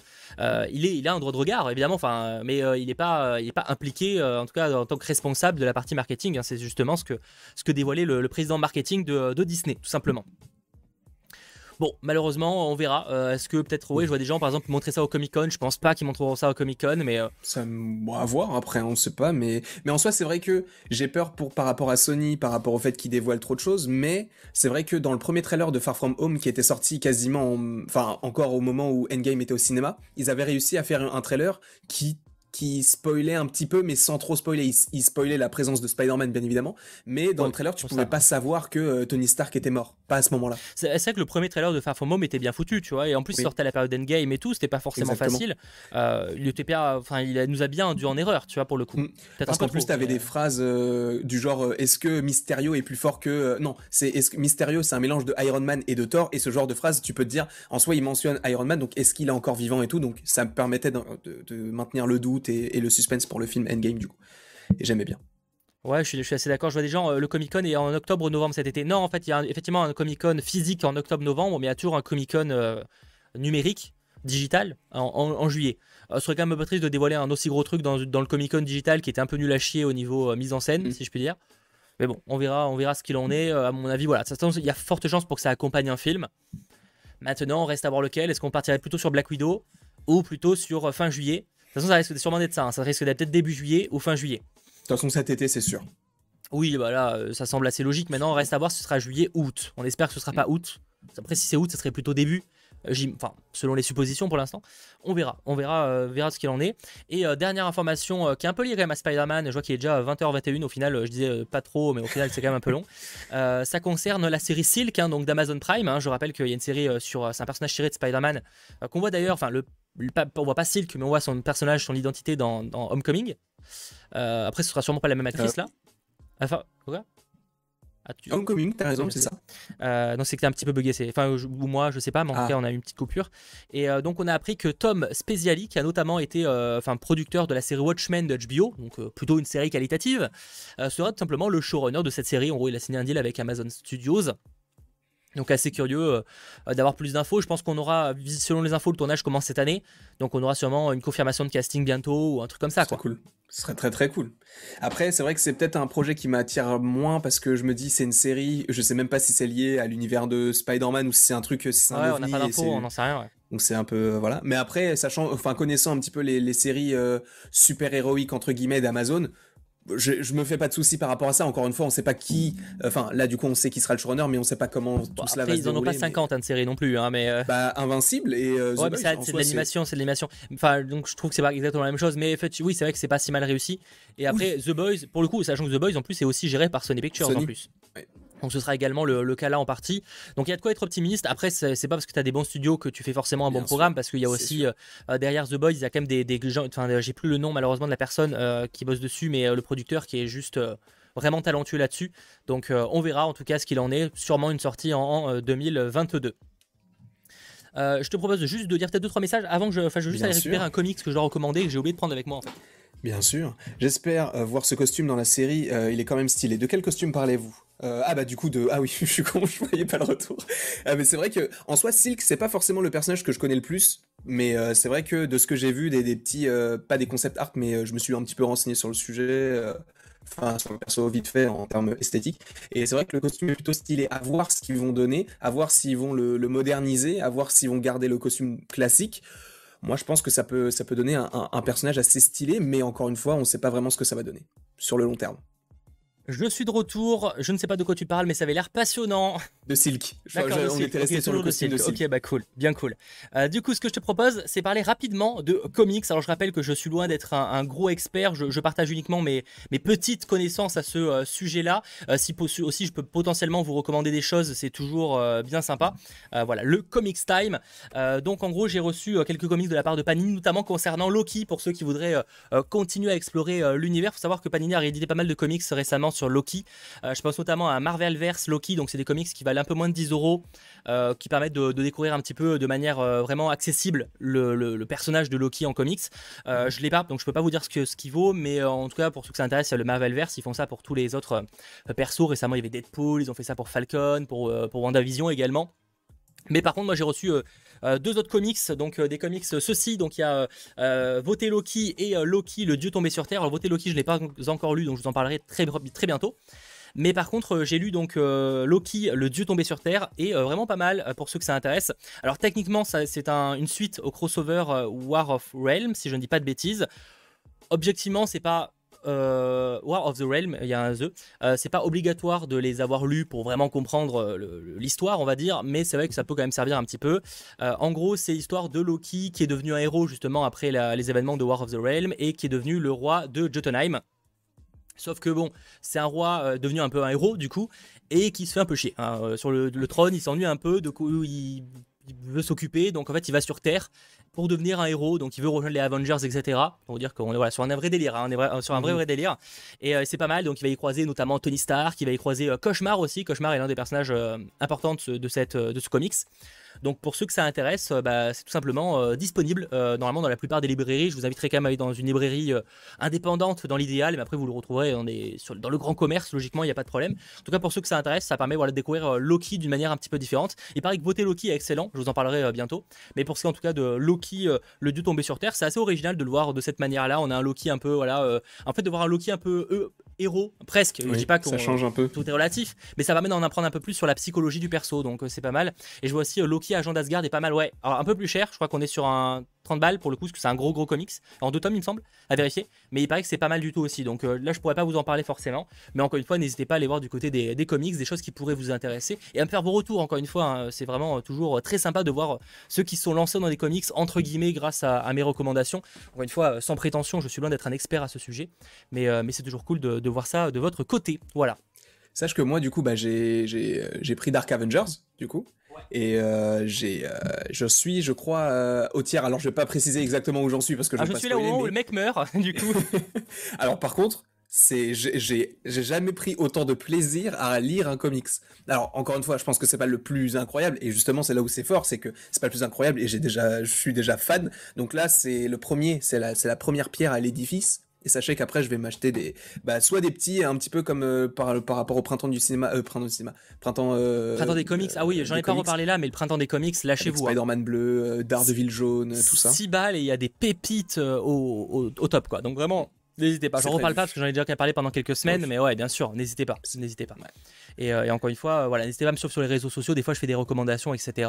il, est, il a un droit de regard évidemment, enfin, mais il n'est pas, il pas impliqué, en tout cas en tant que responsable de la partie marketing, hein. c'est justement ce que, ce que dévoilait le, président marketing de Disney, tout simplement. Bon, malheureusement, on verra. Euh, est-ce que peut-être, oui, je vois des gens, par exemple, montrer ça au Comic Con. Je pense pas qu'ils montreront ça au Comic Con, mais. Euh, ça, bon, à voir après, on ne sait pas. Mais, mais en soi, c'est vrai que j'ai peur pour, par rapport à Sony, par rapport au fait qu'ils dévoilent trop de choses. Mais c'est vrai que dans le premier trailer de Far From Home, qui était sorti quasiment, enfin, encore au moment où Endgame était au cinéma, ils avaient réussi à faire un trailer qui qui spoilait un petit peu, mais sans trop spoiler. Il, spoilait la présence de Spider-Man, bien évidemment. Mais dans le trailer, tu pouvais pas savoir que euh, Tony Stark était mort. Pas à ce moment-là. C'est vrai que le premier trailer de Far From Home était bien foutu, tu vois. Et en plus, il sortait à la période Endgame et tout. C'était pas forcément facile. Euh, il était enfin, il nous a bien dû en erreur, tu vois, pour le coup. Mm. Parce qu'en plus, tu avais des phrases euh, du genre Est-ce que Mysterio est plus fort que. non, c'est est-ce que Mysterio, c'est un mélange de Iron Man et de Thor. Et ce genre de phrase, tu peux te dire, en soi, il mentionne Iron Man, donc est-ce qu'il est encore vivant et tout. Donc ça me permettait de, maintenir le doute et le suspense pour le film Endgame du coup. Et j'aimais bien. Ouais, je suis, assez d'accord. Je vois des gens, euh, le Comic Con est en octobre-novembre cet été. Non, en fait, il y a effectivement un Comic Con physique en octobre-novembre, mais il y a toujours un Comic Con euh, numérique, digital, en, juillet. Euh, ce serait quand même un peu triste de dévoiler un aussi gros truc dans, le Comic Con digital qui était un peu nul à chier au niveau mise en scène, mm. si je puis dire. Mais bon, on verra, on verra ce qu'il en est. à mon avis, voilà. Il y a forte chance pour que ça accompagne un film. Maintenant, on reste à voir lequel. Est-ce qu'on partirait plutôt sur Black Widow ou plutôt sur fin juillet? Toute façon, ça risque sûrement d'être ça. Hein. Ça risque d'être peut-être début juillet ou fin juillet. De toute façon, cet été, c'est sûr. Oui, bah là, euh, ça semble assez logique. Maintenant, on reste à voir si ce sera juillet ou août. On espère que ce sera pas août. Après, si c'est août, ce serait plutôt début. Euh, enfin, selon les suppositions pour l'instant. On verra. On verra, euh, verra ce qu'il en est. Et dernière information qui est un peu liée quand même à Spider-Man. Je vois qu'il est déjà 20h21. Au final, je disais pas trop, mais au final, c'est quand même un peu long. ça concerne la série Silk, hein, donc d'Amazon Prime. Hein. Je rappelle qu'il y a une série sur. C'est un personnage tiré de Spider-Man qu'on voit d'ailleurs. Enfin, le on voit pas Silk, mais on voit son personnage, son identité dans, Homecoming. Euh, après, ce sera sûrement pas la même actrice là. Enfin, quoi? Homecoming, t'as raison, c'est ça. Euh, non, c'est que t'es un petit peu bugué, enfin, ou moi, je sais pas, mais en tout ah. cas, on a eu une petite coupure. Et euh, donc, on a appris que Tom Speziali, qui a notamment été, enfin, producteur de la série Watchmen de HBO, donc plutôt une série qualitative, sera tout simplement le showrunner de cette série. En gros, il a signé un deal avec Amazon Studios. Donc assez curieux euh, d'avoir plus d'infos. Je pense qu'on aura, selon les infos, le tournage commence cette année. Donc on aura sûrement une confirmation de casting bientôt ou un truc comme ça. Quoi. cool. Ce serait très très cool. Après, c'est vrai que c'est peut-être un projet qui m'attire moins parce que je me dis c'est une série, je sais même pas si c'est lié à l'univers de Spider-Man ou si c'est un truc, si c'est un ouais, on n'a pas d'infos, on n'en sait rien. Donc c'est un peu voilà. Mais après, sachant, enfin connaissant un petit peu les, séries euh, super héroïques entre guillemets d'Amazon, je, je me fais pas de soucis par rapport à ça. Encore une fois, on sait pas qui. Enfin, là, du coup, on sait qui sera le showrunner, mais on sait pas comment tout cela va se Ils en ont pas 50 hein, de séries non plus, hein, mais. Euh, bah, Invincible et. Euh, ouais, c'est de l'animation, c'est de l'animation. Enfin, donc je trouve que c'est pas exactement la même chose, mais en fait, oui, c'est vrai que c'est pas si mal réussi. Et après, The Boys, pour le coup, sachant que The Boys en plus est aussi géré par Sony Pictures en plus. Donc ce sera également le, cas là en partie. Donc il y a de quoi être optimiste. Après, c'est pas parce que tu as des bons studios que tu fais forcément un bon programme, parce qu'il y a aussi euh, euh, derrière The Boys, il y a quand même des, gens. Enfin, j'ai plus le nom malheureusement de la personne euh, qui bosse dessus, mais le producteur qui est juste vraiment talentueux là-dessus. Donc on verra en tout cas ce qu'il en est. Sûrement une sortie en, 2022. je te propose juste de dire peut-être deux trois messages avant que je, enfin, je juste aller récupérer un comics que je dois recommander et que j'ai oublié de prendre avec moi en fait. Bien sûr. J'espère voir ce costume dans la série. il est quand même stylé. De quel costume parlez-vous? Euh, ah bah du coup de ah oui je suis con je voyais pas le retour. Ah, mais c'est vrai que en soi Silk c'est pas forcément le personnage que je connais le plus mais euh, c'est vrai que de ce que j'ai vu des, petits euh, pas des concepts art mais je me suis un petit peu renseigné sur le sujet enfin sur le perso vite fait en termes esthétiques. Et c'est vrai que le costume est plutôt stylé. À voir ce qu'ils vont donner à voir s'ils vont le, moderniser à voir s'ils vont garder le costume classique. Moi je pense que ça peut ça peut donner un, un personnage assez stylé mais encore une fois on sait pas vraiment ce que ça va donner sur le long terme je suis de retour, je ne sais pas de quoi tu parles, mais ça avait l'air passionnant. De Silk. D'accord, on était resté sur le costume de Silk. Ok, bah cool, bien cool. Euh, du coup, ce que je te propose, c'est parler rapidement de comics. Alors, je rappelle que je suis loin d'être un, gros expert, je, partage uniquement mes, mes, petites connaissances à ce euh, sujet-là. Euh, si aussi, je peux potentiellement vous recommander des choses, c'est toujours bien sympa. voilà, le Comics Time. donc, en gros, j'ai reçu quelques comics de la part de Panini, notamment concernant Loki, pour ceux qui voudraient continuer à explorer l'univers. Il faut savoir que Panini a réédité pas mal de comics récemment sur Loki. Euh, je pense notamment à Marvelverse Loki, donc c'est des comics qui valent un peu moins de 10 euros, euh, qui permettent de, découvrir un petit peu de manière euh, vraiment accessible le, personnage de Loki en comics. je l'ai pas, donc je peux pas vous dire ce qu'il ce qui vaut, mais en tout cas pour ceux que ça intéresse, le Marvelverse, ils font ça pour tous les autres persos. Récemment, il y avait Deadpool, ils ont fait ça pour Falcon, pour, pour WandaVision également. Mais par contre, moi j'ai reçu deux autres comics, donc des comics ceux-ci. Donc il y a Voter Loki et Loki, le dieu tombé sur Terre. Alors Voter Loki, je ne l'ai pas encore lu, donc je vous en parlerai très, très bientôt. Mais par contre, j'ai lu donc Loki, le dieu tombé sur Terre, et vraiment pas mal pour ceux que ça intéresse. Alors techniquement, c'est une suite au crossover War of Realms, si je ne dis pas de bêtises. Objectivement, c'est pas euh, War of the Realm, il y a un The, euh, c'est pas obligatoire de les avoir lus pour vraiment comprendre euh, l'histoire, on va dire, mais c'est vrai que ça peut quand même servir un petit peu. en gros, c'est l'histoire de Loki qui est devenu un héros justement après les événements de War of the Realm et qui est devenu le roi de Jotunheim. Sauf que bon, c'est un roi devenu un peu un héros du coup et qui se fait un peu chier. Hein. sur le, trône, il s'ennuie un peu, de coup il il veut s'occuper, donc en fait il va sur Terre pour devenir un héros, donc il veut rejoindre les Avengers, etc. Pour dire qu'on est voilà, sur un vrai délire, hein, on est sur un vrai mhm. vrai délire. Et euh, c'est pas mal, donc il va y croiser notamment Tony Stark, il va y croiser euh, Cauchemar aussi. Cauchemar est l'un des personnages euh, importants de, cette, de ce comics. Donc pour ceux que ça intéresse, euh, bah, c'est tout simplement euh, disponible euh, normalement dans la plupart des librairies. Je vous inviterai quand même à aller dans une librairie indépendante dans l'idéal, mais après vous le retrouverez dans, le grand commerce, logiquement, il n'y a pas de problème. En tout cas, pour ceux que ça intéresse, ça permet de découvrir Loki d'une manière un petit peu différente. Il paraît que voter Loki est excellent, je vous en parlerai bientôt. Mais pour ce qui en tout cas de Loki, le dieu tombé sur Terre, c'est assez original de le voir de cette manière-là. On a un Loki un peu, voilà, en fait, de voir un Loki un peu héros, presque. je dis pas que ça change un peu. Tout est relatif, mais ça permet d'en apprendre un peu plus sur la psychologie du perso, donc c'est pas mal. Et je vois aussi Loki agent d'Asgard est pas mal, ouais. Alors un peu plus cher, je crois qu'on est sur un 30 balles pour le coup, parce que c'est un gros gros comics, en deux tomes il me semble, à vérifier. Mais il paraît que c'est pas mal du tout aussi, donc euh, là je pourrais pas vous en parler forcément. Mais encore une fois, n'hésitez pas à aller voir du côté des, comics, des choses qui pourraient vous intéresser, et à me faire vos retours encore une fois. Hein. c'est vraiment euh, toujours euh, très sympa de voir ceux qui sont lancés dans des comics, entre guillemets, grâce à, mes recommandations. Encore une fois, sans prétention, je suis loin d'être un expert à ce sujet, mais, mais c'est toujours cool de, voir ça de votre côté. Voilà. Sache que moi, du coup, bah, j'ai pris Dark Avengers, du coup. Et euh, j'ai, euh, je suis, je crois, euh, au tiers. Alors, je vais pas préciser exactement où j'en suis parce que je, ah, je suis là où le mec meurt, du coup. Alors, par contre, c'est, j'ai, jamais pris autant de plaisir à lire un comics. Alors, encore une fois, je pense que c'est pas le plus incroyable. Et justement, c'est là où c'est fort, c'est que c'est pas le plus incroyable. Et j'ai déjà, je suis déjà fan. Donc là, c'est le premier, c'est la, c'est la première pierre à l'édifice. Et sachez qu'après, je vais m'acheter des, bah, soit des petits, un petit peu comme euh, par, par rapport au printemps du cinéma, euh, printemps du cinéma, printemps. Euh, printemps des comics. Ah oui, j'en ai pas reparlé là, mais le printemps des comics, lâchez-vous. Hein. Spider-Man bleu, Daredevil jaune, tout ça. 6 balles et il y a des pépites au, au, top, quoi. Donc vraiment, N'hésitez pas. J'en reparle pas parce que j'en ai déjà parlé pendant quelques semaines, mais ouais, bien sûr, n'hésitez pas. N'hésitez pas. Et, encore une fois, voilà, n'hésitez pas à me suivre sur les réseaux sociaux. Des fois, je fais des recommandations, etc.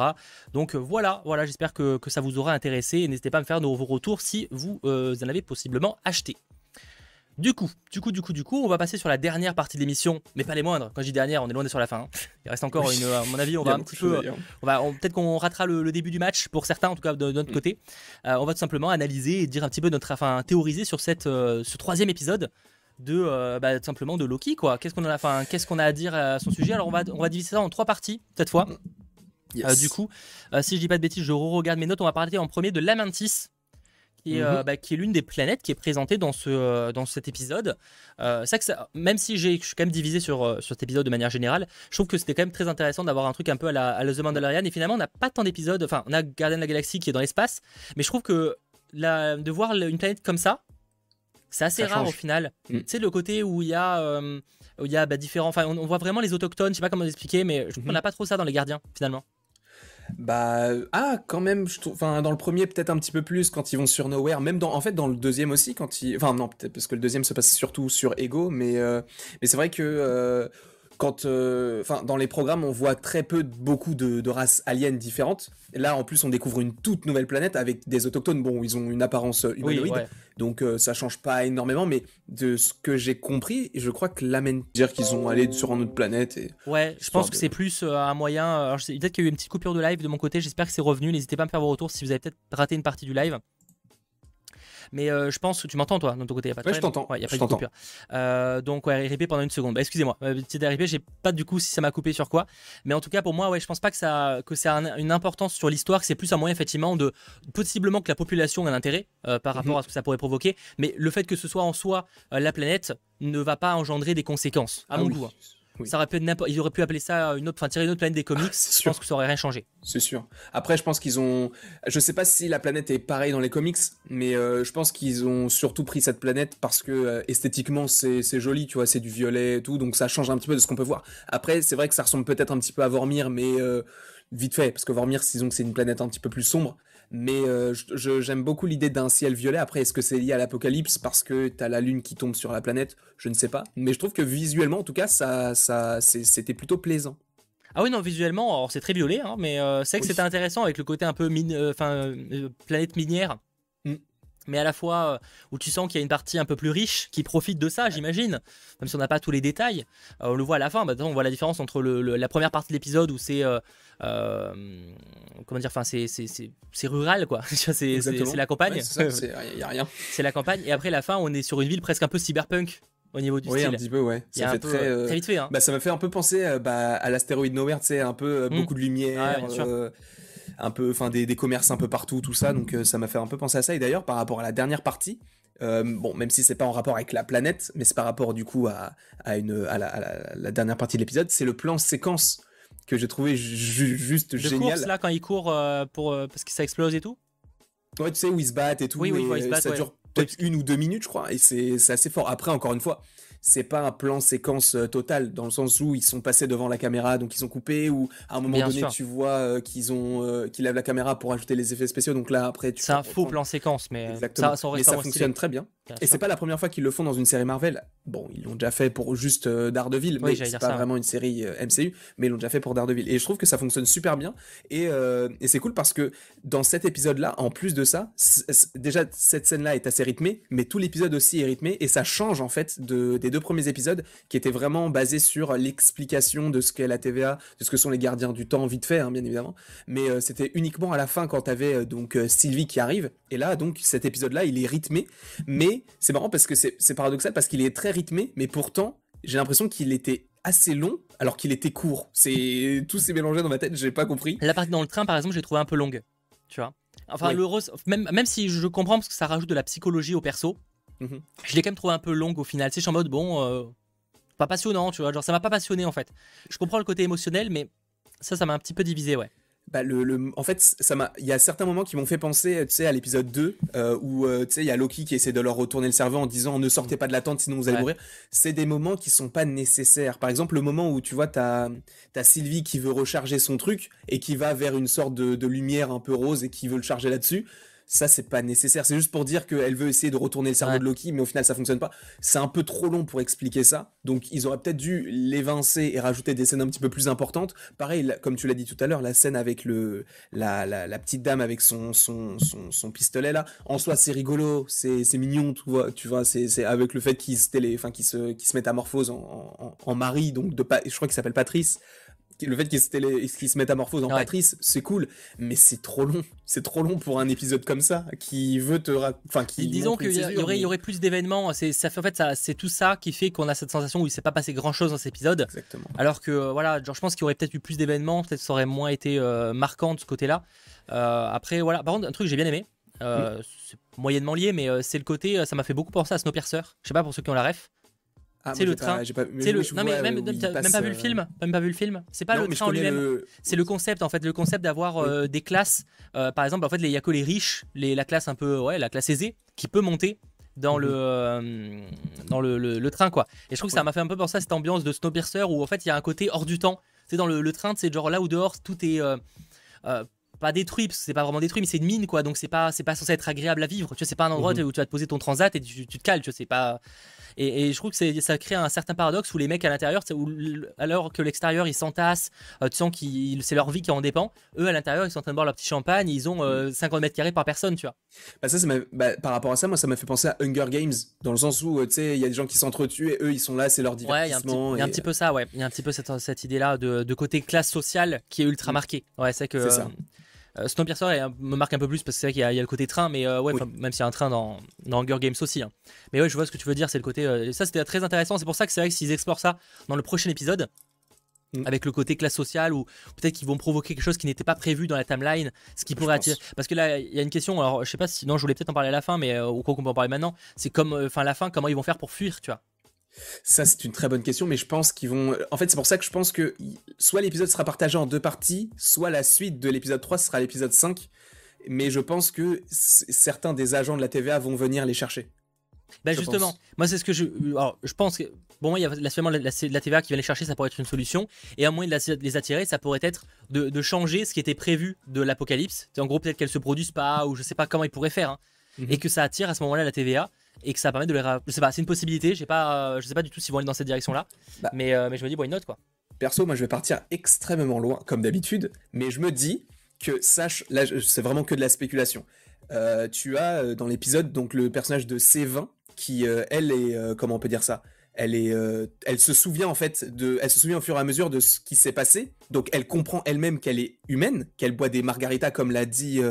Donc voilà, voilà, j'espère que, que, ça vous aura intéressé. N'hésitez pas à me faire vos retours si vous en avez possiblement acheté. Du coup, du coup, du coup, du coup, on va passer sur la dernière partie de l'émission, mais pas les moindres. Quand je dis dernière, on est loin d'être sur la fin. Hein. Il reste encore une, à mon avis, on va un petit peu, on va, peut-être qu'on ratera le, début du match pour certains, en tout cas de, notre mm. côté. Euh, on va tout simplement analyser et dire un petit peu notre, enfin, théoriser sur cette, euh, ce troisième épisode de, euh, bah, simplement de Loki, quoi. Qu'est-ce qu'on a, enfin, qu'est-ce qu'on a à dire à son sujet? Alors on va, on va diviser ça en trois parties cette fois. Mm. du coup, si je dis pas de bêtises, je re-regarde mes notes. On va parler en premier de Lamantis euh, mhm. bah, qui est, l'une des planètes qui est présentée dans, ce, euh, dans cet épisode. Euh, que ça, même si je suis quand même divisé sur, euh, sur cet épisode de manière générale, je trouve que c'était quand même très intéressant d'avoir un truc un peu à la, à la The Mandalorian. Et finalement, on n'a pas tant d'épisodes. Enfin, on a Gardien de la Galaxie qui est dans l'espace, mais je trouve que la, de voir une planète comme ça, c'est assez rare au final. Mm. Tu sais, le côté où il y a, où il y a bah, différents. Enfin, on, voit vraiment les autochtones, je sais pas comment expliquer, mais je trouve qu'on n'a pas trop ça dans les gardiens finalement. Bah ah quand même je trouve enfin dans le premier peut-être un petit peu plus quand ils vont sur Nowhere. Même dans en fait dans le deuxième aussi quand ils enfin non peut-être parce que le deuxième se passe surtout sur Ego mais euh, mais c'est vrai que euh, quand, euh, enfin, dans les programmes, on voit très peu, beaucoup de, races aliens différentes. là, en plus, on découvre une toute nouvelle planète avec des autochtones. Bon, ils ont une apparence humanoïde, donc euh, ça change pas énormément. Mais de ce que j'ai compris, je crois que l'amène dire qu'ils ont allé sur une autre planète. Et... Ouais, je pense que c'est plus euh, un moyen. Peut-être qu'il y a eu une petite coupure de live de mon côté. J'espère que c'est revenu. N'hésitez pas à me faire vos retours si vous avez peut-être raté une partie du live. Mais euh, je pense que tu m'entends, toi, de ton côté. Y a pas de ouais, je t'entends. Il a pas de coupure. Euh, donc, ouais, RIP pendant une seconde. Bah, excusez-moi. Euh, petit RIP, j'ai pas du coup si ça m'a coupé sur quoi. Mais en tout cas, pour moi, ouais, je pense pas que ça, que ça a une importance sur l'histoire. C'est plus un moyen, effectivement, de possiblement que la population ait un intérêt par rapport mhm. à ce que ça pourrait provoquer. Mais le fait que ce soit en soi la planète ne va pas engendrer des conséquences, à ah mon goût. Hein. Ça aurait pu ils auraient pu appeler ça une autre, enfin tirer une autre planète des comics. Ah, je pense que ça aurait rien changé. C'est sûr. Après, je pense qu'ils ont, je sais pas si la planète est pareille dans les comics, mais euh, je pense qu'ils ont surtout pris cette planète parce que euh, esthétiquement c'est joli, tu vois, c'est du violet et tout, donc ça change un petit peu de ce qu'on peut voir. Après, c'est vrai que ça ressemble peut-être un petit peu à Vormir, mais euh, vite fait, parce que Vormir, disons que c'est une planète un petit peu plus sombre. Mais euh, j'aime beaucoup l'idée d'un ciel violet. Après, est-ce que c'est lié à l'apocalypse parce que t'as la lune qui tombe sur la planète? Je ne sais pas. Mais je trouve que visuellement, en tout cas, ça, ça, c'était plutôt plaisant. Ah oui, non, visuellement, c'est très violet, hein, mais euh, c'est que c'était intéressant avec le côté un peu mine, euh, enfin, planète minière mais à la fois euh, où tu sens qu'il y a une partie un peu plus riche qui profite de ça, j'imagine, même si on n'a pas tous les détails. Euh, on le voit à la fin, bah, on voit la différence entre la première partie de l'épisode où c'est euh, comment dire, enfin c'est rural quoi, c'est la campagne. Il y a rien. C'est la campagne et après la fin, on est sur une ville presque un peu cyberpunk au niveau du oui, style. un petit peu, ouais. Ça fait très, vite fait. Hein. Bah, ça m'a fait un peu penser bah, à l'astéroïde Nowhere, tu sais, un peu mmh. beaucoup de lumière un peu, enfin des, commerces un peu partout, tout ça. Donc euh, ça m'a fait un peu penser à ça. Et d'ailleurs, par rapport à la dernière partie, euh, bon, même si c'est pas en rapport avec la planète, mais c'est par rapport du coup à, une, à, la, dernière partie de l'épisode, c'est le plan séquence que j'ai trouvé juste de génial. Course, là quand il court euh, pour parce que ça explose et tout? Ouais, tu sais où ils se battent et tout. Oui, oui, ça dure peut-être une ou deux minutes, je crois, et c'est assez fort. Après, encore une fois, c'est pas un plan séquence euh, total dans le sens où ils sont passés devant la caméra donc ils sont coupés ou à un moment donné tu vois euh, qu'ils ont euh, qu'ils lèvent la caméra pour ajouter les effets spéciaux donc là après c'est un faux plan séquence mais ça, mais ça fonctionne très bien et c'est pas la première fois qu'ils le font dans une série Marvel bon ils l'ont déjà fait pour juste Daredevil mais c'est pas vraiment une série MCU mais ils l'ont déjà fait pour Daredevil et je trouve que ça fonctionne super bien et, et c'est cool parce que dans cet épisode là en plus de ça déjà cette scène là est assez rythmée mais tout l'épisode aussi est rythmé et ça change en fait de, des deux premiers épisodes qui étaient vraiment basés sur l'explication de ce qu'est la TVA, de ce que sont les gardiens du temps, vite fait, hein, bien évidemment. Mais euh, c'était uniquement à la fin quand t'avais euh, donc euh, Sylvie qui arrive. Et là, donc, cet épisode-là, il est rythmé. Mais c'est marrant parce que c'est paradoxal parce qu'il est très rythmé, mais pourtant, j'ai l'impression qu'il était assez long alors qu'il était court. C'est tout s'est mélangé dans ma tête, j'ai pas compris. La partie dans le train, par exemple, j'ai trouvé un peu longue. Tu vois. Enfin, le même, même si je comprends parce que ça rajoute de la psychologie au perso, Mhm. Je l'ai quand même trouvé un peu longue au final. Sais, je suis en mode, bon, euh, pas passionnant, tu vois. Genre, ça m'a pas passionné en fait. Je comprends le côté émotionnel, mais ça, ça m'a un petit peu divisé, ouais. Bah le, en fait, ça m'a, il y a certains moments qui m'ont fait penser, tu sais, à l'épisode 2, euh, où, euh, tu sais, il y a Loki qui essaie de leur retourner le cerveau en disant ne sortez pas de la tente sinon vous allez mourir. C'est des moments qui sont pas nécessaires. Par exemple, le moment où tu vois, t'as, as Sylvie qui veut recharger son truc et qui va vers une sorte de, de lumière un peu rose et qui veut le charger là-dessus ça c'est pas nécessaire. C'est juste pour dire qu'elle veut essayer de retourner le cerveau de Loki, mais au final ça fonctionne pas. C'est un peu trop long pour expliquer ça. Donc ils auraient peut-être dû l'évincer et rajouter des scènes un petit peu plus importantes. Pareil, comme tu l'as dit tout à l'heure, la scène avec le la, la, petite dame avec son son, son, pistolet là, en soi c'est rigolo, c'est mignon, tu vois, tu vois, c'est avec le fait qu'il se télé, enfin qui se qui se métamorphose en, en, en, mari, donc de pas, je crois qu'il s'appelle Patrice le fait qu'il se, se métamorphose en Patrice, c'est cool, mais c'est trop long. C'est trop long pour un épisode comme ça qui veut te, enfin qui. Disons qu'il y, aurait, il y aurait plus d'événements. C'est ça fait en fait c'est tout ça qui fait qu'on a cette sensation où il s'est pas passé grand chose dans cet épisode. Exactement. Alors que euh, voilà, genre je pense qu'il y aurait peut-être eu plus d'événements, peut-être ça aurait moins été euh, marquant de ce côté-là. Euh, après voilà, par contre un truc que j'ai bien aimé. C'est moyennement lié, mais c'est le côté, ça m'a fait beaucoup penser à Snowpiercer. Je sais pas pour ceux qui ont la ref. Ah, c'est le train. C'est le. Non mais même, même pas vu le euh, film? Même pas vu le film? C'est pas le train en lui-même. C'est le concept en fait, le concept d'avoir euh, des classes. Euh, par exemple, en fait, il y a que les riches, les, la classe un peu, ouais, la classe aisée, qui peut monter dans le mhm. dans le, le, train quoi. Et je trouve que ça m'a fait un peu penser à cette ambiance de Snowpiercer où en fait il y a un côté hors du temps. C'est dans le, train, c'est genre là où dehors tout est pas détruit parce que c'est pas vraiment détruit mais c'est une mine quoi donc c'est pas c'est pas censé être agréable à vivre tu vois c'est pas un endroit mhm. où tu vas te poser ton transat et tu, tu te cales tu vois c'est pas et, je trouve que ça crée un certain paradoxe où les mecs à l'intérieur, alors que l'extérieur ils s'entassent, euh, tu sens que c'est leur vie qui en dépend. Eux à l'intérieur ils sont en train de boire leur petit champagne, ils ont 50 euh, mètres carrés par personne, tu vois. Bah ça, bah, par rapport à ça, moi ça m'a fait penser à Hunger Games dans le sens où euh, tu sais il y a des gens qui s'entretuent et eux ils sont là, c'est leur divertissement. il y, a un petit peu ça, ouais. Il y a un petit peu cette, cette idée là de, de, côté classe sociale qui est ultra mm. marqué. Ouais, c'est que. Ça. Euh, Snowpiercer me marque un peu plus parce que c'est vrai qu'il y, a le côté train, mais euh, ouais, même s'il y a un train dans, dans Hunger Games aussi. Hein. Mais ouais, je vois ce que tu veux dire, c'est le côté. Euh, ça, c'était très intéressant. C'est pour ça que c'est vrai que s'ils explorent ça dans le prochain épisode, mm. avec le côté classe sociale ou peut-être qu'ils vont provoquer quelque chose qui n'était pas prévu dans la timeline ce qui pourrait attirer parce que là il y a une question alors je sais pas si non je voulais peut-être en parler à la fin mais ou quoi qu'on peut en parler maintenant c'est comme enfin la fin comment ils vont faire pour fuir tu vois ça, c'est une très bonne question, mais je pense qu'ils vont. En fait, c'est pour ça que je pense que soit l'épisode sera partagé en deux parties, soit la suite de l'épisode 3 sera l'épisode 5. Mais je pense que certains des agents de la TVA vont venir les chercher. Ben justement, moi c'est ce que je. Alors, je pense que bon, il y a la, seulement la, TVA qui vient les chercher, ça pourrait être une solution. Et à moins de, les attirer, ça pourrait être de, changer ce qui était prévu de l'apocalypse. En gros, peut-être qu'elles se produisent pas, ou je sais pas comment ils pourraient faire. Hein. Mhm. Et que ça attire à ce moment-là la TVA et que ça permet de les. Je sais pas, c'est une possibilité. J'ai pas, euh, je sais pas du tout s'ils vont aller dans cette direction-là. Bah. mais, euh, mais je me dis, une note quoi. Perso, moi je vais partir extrêmement loin, comme d'habitude. Mais je me dis que, sache, là c'est vraiment que de la spéculation. Euh, tu as dans l'épisode donc le personnage de C20 qui, elle, est. comment on peut dire ça? Elle est, elle se souvient en fait de, elle se souvient au fur et à mesure de ce qui s'est passé. Donc elle comprend elle-même qu'elle est humaine, qu'elle boit des margaritas comme l'a dit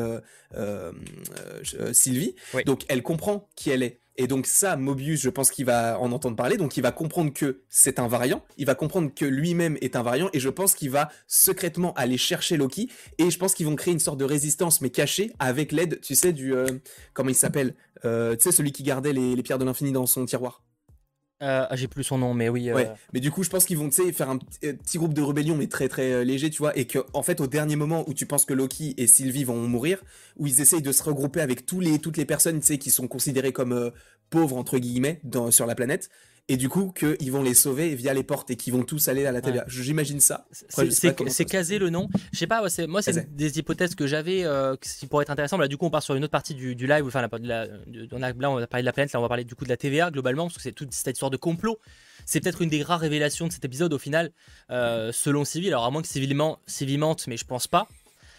Sylvie. Donc elle comprend qui elle est. Et donc ça, Mobius, je pense qu'il va en entendre parler, donc il va comprendre que c'est un variant, il va comprendre que lui-même est un variant, et je pense qu'il va secrètement aller chercher Loki, et je pense qu'ils vont créer une sorte de résistance, mais cachée, avec l'aide, tu sais, du... Euh, comment il s'appelle euh, Tu sais, celui qui gardait les pierres de l'infini dans son tiroir. Euh, ah, j'ai plus son nom, mais oui. Euh, ouais, mais du coup, je pense qu'ils vont faire un euh, petit groupe de rébellion, mais très très léger, tu vois, et que en fait, au dernier moment où tu penses que Loki et Sylvie vont mourir, où ils essayent de se regrouper avec tous les, toutes les personnes, tu sais, qui sont considérées comme pauvres entre guillemets dans, sur la planète, et du coup qu'ils vont les sauver via les portes et qu'ils vont tous aller à la TVA. J'imagine ça. C'est casé le nom. Je sais pas, moi c'est des hypothèses que j'avais euh, qui pourraient être intéressantes. Là du coup on part sur une autre partie du, live, enfin la, la, on a, là on va parler de la planète, là on va parler du coup de la TVA globalement, parce que c'est toute cette histoire de complot. C'est peut-être une des rares révélations de cet épisode au final, euh, selon Civil. Alors à moins que civilement, civimente, mais je pense pas.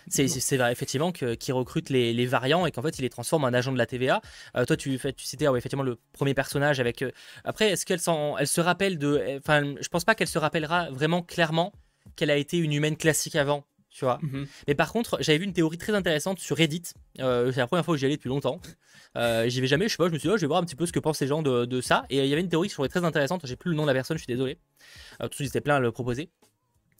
C'est vrai, effectivement, qu'il recrute les, variants et qu'en fait, il les transforme en agent de la TVA. Euh, toi, tu, tu citais effectivement le premier personnage avec. Euh, après, est-ce qu'elle elle se rappelle de. Enfin, je pense pas qu'elle se rappellera vraiment clairement qu'elle a été une humaine classique avant. Tu vois. Mhm. Mais par contre, j'avais vu une théorie très intéressante sur Reddit. Euh, c'est la première fois que j'y allais depuis longtemps. j'y vais jamais, je sais pas, je me suis dit, oh, je vais voir un petit peu ce que pensent les gens de, ça. Et il y avait une théorie qui trouvais très intéressante. J'ai plus le nom de la personne, je suis désolé. tout ils étaient plein à le proposer.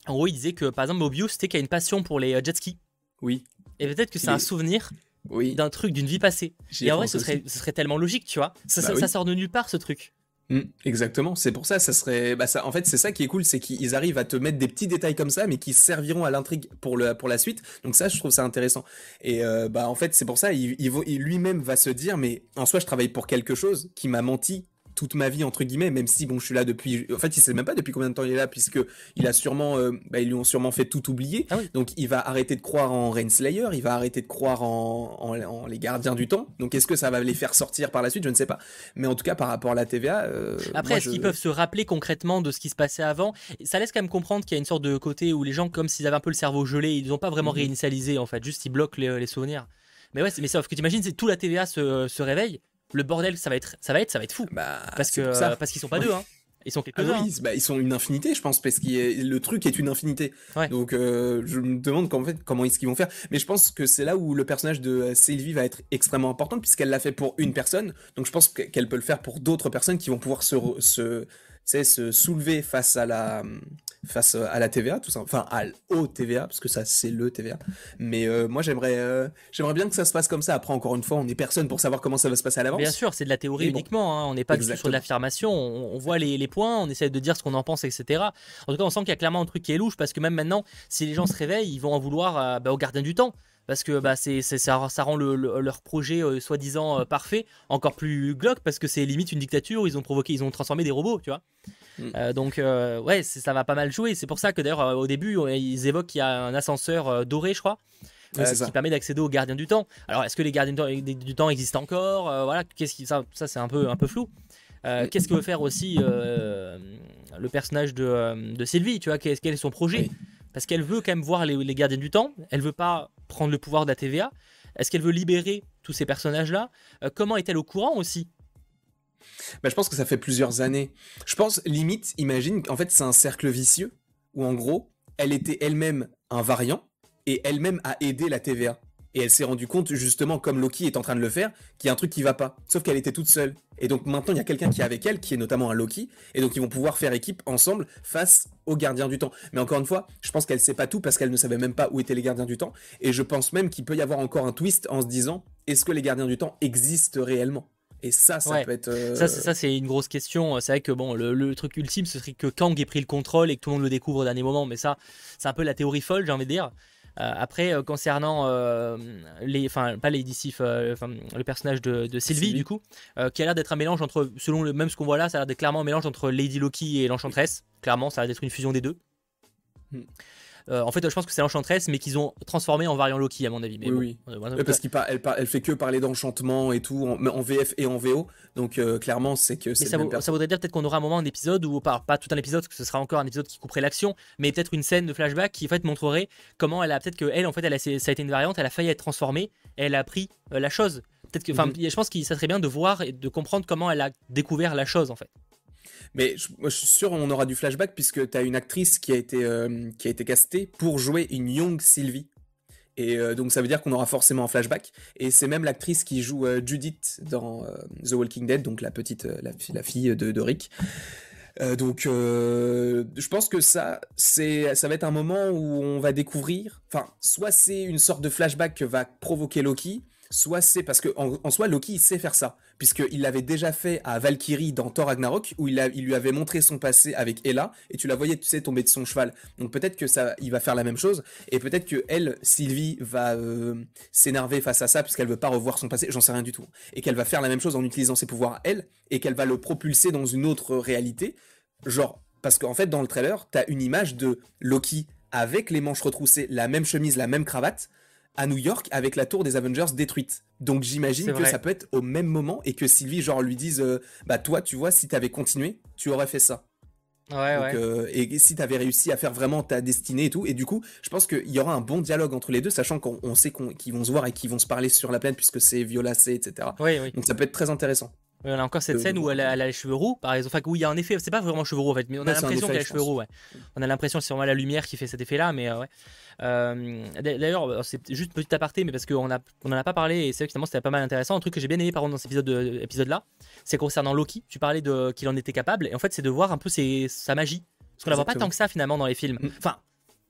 En gros, il disait que par exemple, Mobius, c'était qu'il a une passion pour les jet skis. Oui. Et peut-être que c'est un souvenir oui. d'un truc, d'une vie passée. Et en vrai, ce serait, ce serait, tellement logique, tu vois. Ça, bah sort de nulle part, ce truc. Mmh, exactement, c'est pour ça, ça serait, bah ça, en fait, c'est ça qui est cool, c'est qu'ils arrivent à te mettre des petits détails comme ça, mais qui serviront à l'intrigue pour le, pour la suite. Donc ça, je trouve ça intéressant. Et euh, bah en fait, c'est pour ça, il, il lui-même va se dire, mais en soi, je travaille pour quelque chose qui m'a menti toute ma vie entre guillemets même si bon je suis là depuis en fait il sait même pas depuis combien de temps il est là puisque il a sûrement euh, bah, ils lui ont sûrement fait tout oublier. Ah donc il va arrêter de croire en Renslayer il va arrêter de croire en, en, les gardiens du temps donc est-ce que ça va les faire sortir par la suite? Je ne sais pas. Mais en tout cas par rapport à la TVA euh, après est-ce qu'ils peuvent se rappeler concrètement de ce qui se passait avant? Ça laisse quand même comprendre qu'il y a une sorte de côté où les gens comme s'ils avaient un peu le cerveau gelé ils n'ont pas vraiment mhm. réinitialisé en fait. Juste ils bloquent les, souvenirs. Mais ouais mais sauf que tu imagines c'est tout la TVA se, se réveille le bordel ça va être ça va être ça va être fou bah, parce que parce qu'ils sont pas deux hein. Ils sont quelques-uns. Ah bah, ils sont une infinité, je pense, parce que le truc est une infinité. Donc, euh, je me demande fait, comment est-ce qu'ils vont faire. Mais je pense que c'est là où le personnage de Sylvie va être extrêmement important, puisqu'elle l'a fait pour une personne. Donc, je pense qu'elle peut le faire pour d'autres personnes qui vont pouvoir se, se, se soulever face à la, face à la TVA, tout ça, enfin à au TVA, parce que ça c'est le TVA. Mais euh, moi j'aimerais, euh, j'aimerais bien que ça se passe comme ça. Après encore une fois, on est personne pour savoir comment ça va se passer à l'avance. Bien sûr, c'est de la théorie uniquement. Hein. On n'est pas sur de l'affirmation. On, voit les, points, on essaie de dire ce qu'on en pense, etc. En tout cas, on sent qu'il y a clairement un truc qui est louche parce que même maintenant, si les gens se réveillent, ils vont en vouloir euh, bah, aux gardiens du temps parce que bah, c'est, ça, ça, rend leur projet soi-disant parfait encore plus glauque parce que c'est limite une dictature où ils ont provoqué, ils ont transformé des robots, tu vois. Mm. Euh, donc euh, ouais, ça va pas mal jouer. C'est pour ça que d'ailleurs euh, au début ils évoquent qu'il y a un ascenseur doré, je crois. qui permet d'accéder aux gardiens du temps. Alors, est-ce que les gardiens du temps existent encore Voilà, qu'est-ce qui ça, ça c'est un peu un peu flou. Mm. Qu'est-ce que veut faire aussi le personnage de, de, Sylvie Tu vois, quel, est son projet? Parce qu'elle veut quand même voir les, les, gardiens du temps. Elle veut pas prendre le pouvoir de la TVA. Est-ce qu'elle veut libérer tous ces personnages-là? Comment est-elle au courant aussi? Bah, je pense que ça fait plusieurs années. Je pense, limite, imagine, en fait, c'est un cercle vicieux où, en gros, elle était elle-même un variant et elle-même a aidé la TVA. Et elle s'est rendue compte, justement, comme Loki est en train de le faire, qu'il y a un truc qui va pas. Sauf qu'elle était toute seule. Et donc maintenant, il y a quelqu'un qui est avec elle, qui est notamment un Loki. Et donc ils vont pouvoir faire équipe ensemble face aux gardiens du temps. Mais encore une fois, je pense qu'elle sait pas tout parce qu'elle ne savait même pas où étaient les gardiens du temps. Et je pense même qu'il peut y avoir encore un twist en se disant, est-ce que les gardiens du temps existent réellement? Et ça, ça peut être. Euh, ça, c'est une grosse question. C'est vrai que bon, le, truc ultime, ce serait que Kang ait pris le contrôle et que tout le monde le découvre au dernier moment. Mais ça, c'est un peu la théorie folle, j'ai envie de dire. Après, concernant les, enfin pas Sif, le personnage de, Sylvie, du coup, qui a l'air d'être un mélange entre, selon le même ce qu'on voit là, ça a l'air d'être clairement un mélange entre Lady Loki et l'Enchantress. Clairement, ça a l'air d'être une fusion des deux. Hmm. Euh, en fait, je pense que c'est l'Enchantress, mais qu'ils ont transformé en variant Loki, à mon avis. Mais oui, oui. parce qu'elle elle fait que parler d'enchantement et tout, en, VF et en VO. Donc, euh, clairement, c'est que c'est. Ça, ça, voudrait dire peut-être qu'on aura un moment, un épisode, ou pas, pas tout un épisode, parce que ce sera encore un épisode qui couperait l'action, mais peut-être une scène de flashback qui, en fait, montrerait comment elle a. Peut-être qu'elle, en fait, elle a, ça a été une variante, elle a failli être transformée, et elle a pris euh, la chose. Peut-être que. Enfin, mhm. je pense que ça serait bien de voir et de comprendre comment elle a découvert la chose, en fait. Mais je, suis sûr on aura du flashback puisque tu as une actrice qui a été, euh, qui a été castée pour jouer une young Sylvie. Et euh, donc ça veut dire qu'on aura forcément un flashback. Et c'est même l'actrice qui joue euh, Judith dans The Walking Dead, donc la petite, la, fille de, Rick. donc je pense que ça, ça va être un moment où on va découvrir, enfin, soit c'est une sorte de flashback que va provoquer Loki, soit c'est parce que en, soi Loki il sait faire ça. Puisqu'il l'avait déjà fait à Valkyrie dans Thor Ragnarok où il, il lui avait montré son passé avec Ella et tu la voyais tu sais tomber de son cheval. Donc peut-être que ça il va faire la même chose et peut-être que elle Sylvie va euh, s'énerver face à ça puisqu'elle veut pas revoir son passé. J'en sais rien du tout. Et qu'elle va faire la même chose en utilisant ses pouvoirs elle et qu'elle va le propulser dans une autre réalité. Genre parce qu'en fait dans le trailer t'as une image de Loki avec les manches retroussées la même chemise la même cravate à New York avec la tour des Avengers détruite. Donc j'imagine que ça peut être au même moment et que Sylvie genre lui dise euh, bah toi tu vois si t'avais continué tu aurais fait ça. Ouais, ouais. Euh, et si t'avais réussi à faire vraiment ta destinée et tout et du coup je pense qu'il y aura un bon dialogue entre les deux sachant qu'on sait qu'ils vont se voir et qu'ils vont se parler sur la planète puisque c'est violacé etc. Donc ça peut être très intéressant. On a encore cette euh, scène où elle a, les cheveux roux, par exemple. Enfin, où il y a un effet, c'est pas vraiment cheveux roux en fait, mais on a l'impression qu'elle a les cheveux roux. Ouais. On a l'impression, c'est vraiment la lumière qui fait cet effet-là, mais ouais. Euh, d'ailleurs, c'est juste petit aparté, mais parce qu'on a, on en a pas parlé et c'est vrai que finalement c'était pas mal intéressant. Un truc que j'ai bien aimé par contre dans cet épisode, épisode là, c'est concernant Loki. Tu parlais de qu'il en était capable et en fait c'est de voir un peu ses, sa magie. Parce qu'on la voit pas tant que ça finalement dans les films. Mm. Enfin,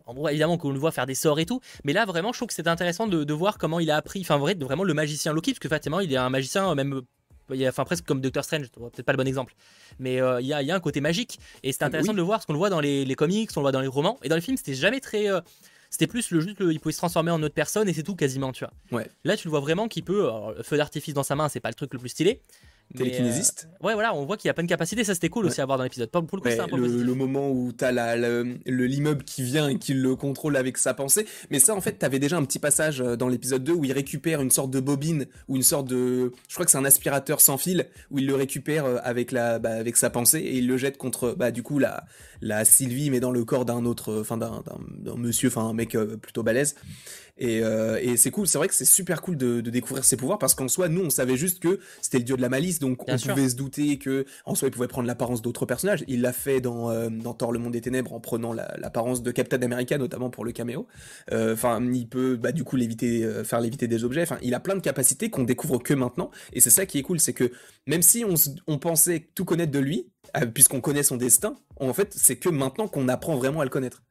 en gros, évidemment qu'on le voit faire des sorts et tout, mais là vraiment je trouve que c'est intéressant de, de, voir comment il a appris, enfin vrai, vraiment le magicien Loki, parce que effectivement il est un magicien même enfin presque comme Doctor Strange, peut-être pas le bon exemple, mais euh, il y, a, y, a, un côté magique et c'est intéressant de le voir parce qu'on le voit dans les, les, comics, on le voit dans les romans et dans les films c'était jamais très euh, c'était plus le juste, il pouvait se transformer en autre personne et c'est tout quasiment, tu vois. Ouais. Là, tu le vois vraiment qu'il peut. feu d'artifice dans sa main, c'est pas le truc le plus stylé, télékinésiste. Euh, ouais, voilà, on voit qu'il a plein de capacité. Ça, c'était cool aussi à voir dans l'épisode. Pour, le coup, un peu le, le, moment où t'as l'immeuble qui vient et qui le contrôle avec sa pensée. Mais ça, en fait, t'avais déjà un petit passage euh, dans l'épisode 2 où il récupère une sorte de bobine ou une sorte de. Je crois que c'est un aspirateur sans fil où il le récupère euh, avec, la, bah, avec sa pensée et il le jette contre, bah, du coup, la, la Sylvie, mais dans le corps d'un autre. Enfin, d'un monsieur, enfin, un mec plutôt balèze. Euh, et, c'est cool, c'est vrai que c'est super cool de, découvrir ses pouvoirs parce qu'en soi, nous, on savait juste que c'était le dieu de la malice, donc on pouvait se douter que en soi, il pouvait prendre l'apparence d'autres personnages. Il l'a fait dans, euh, dans Thor le monde des ténèbres en prenant l'apparence de Captain America, notamment pour le caméo. Euh, enfin, il peut bah, du coup l'éviter, faire léviter des objets. Enfin, il a plein de capacités qu'on découvre que maintenant. Et c'est ça qui est cool, c'est que même si on, on pensait tout connaître de lui, puisqu'on connaît son destin, en fait, c'est que maintenant qu'on apprend vraiment à le connaître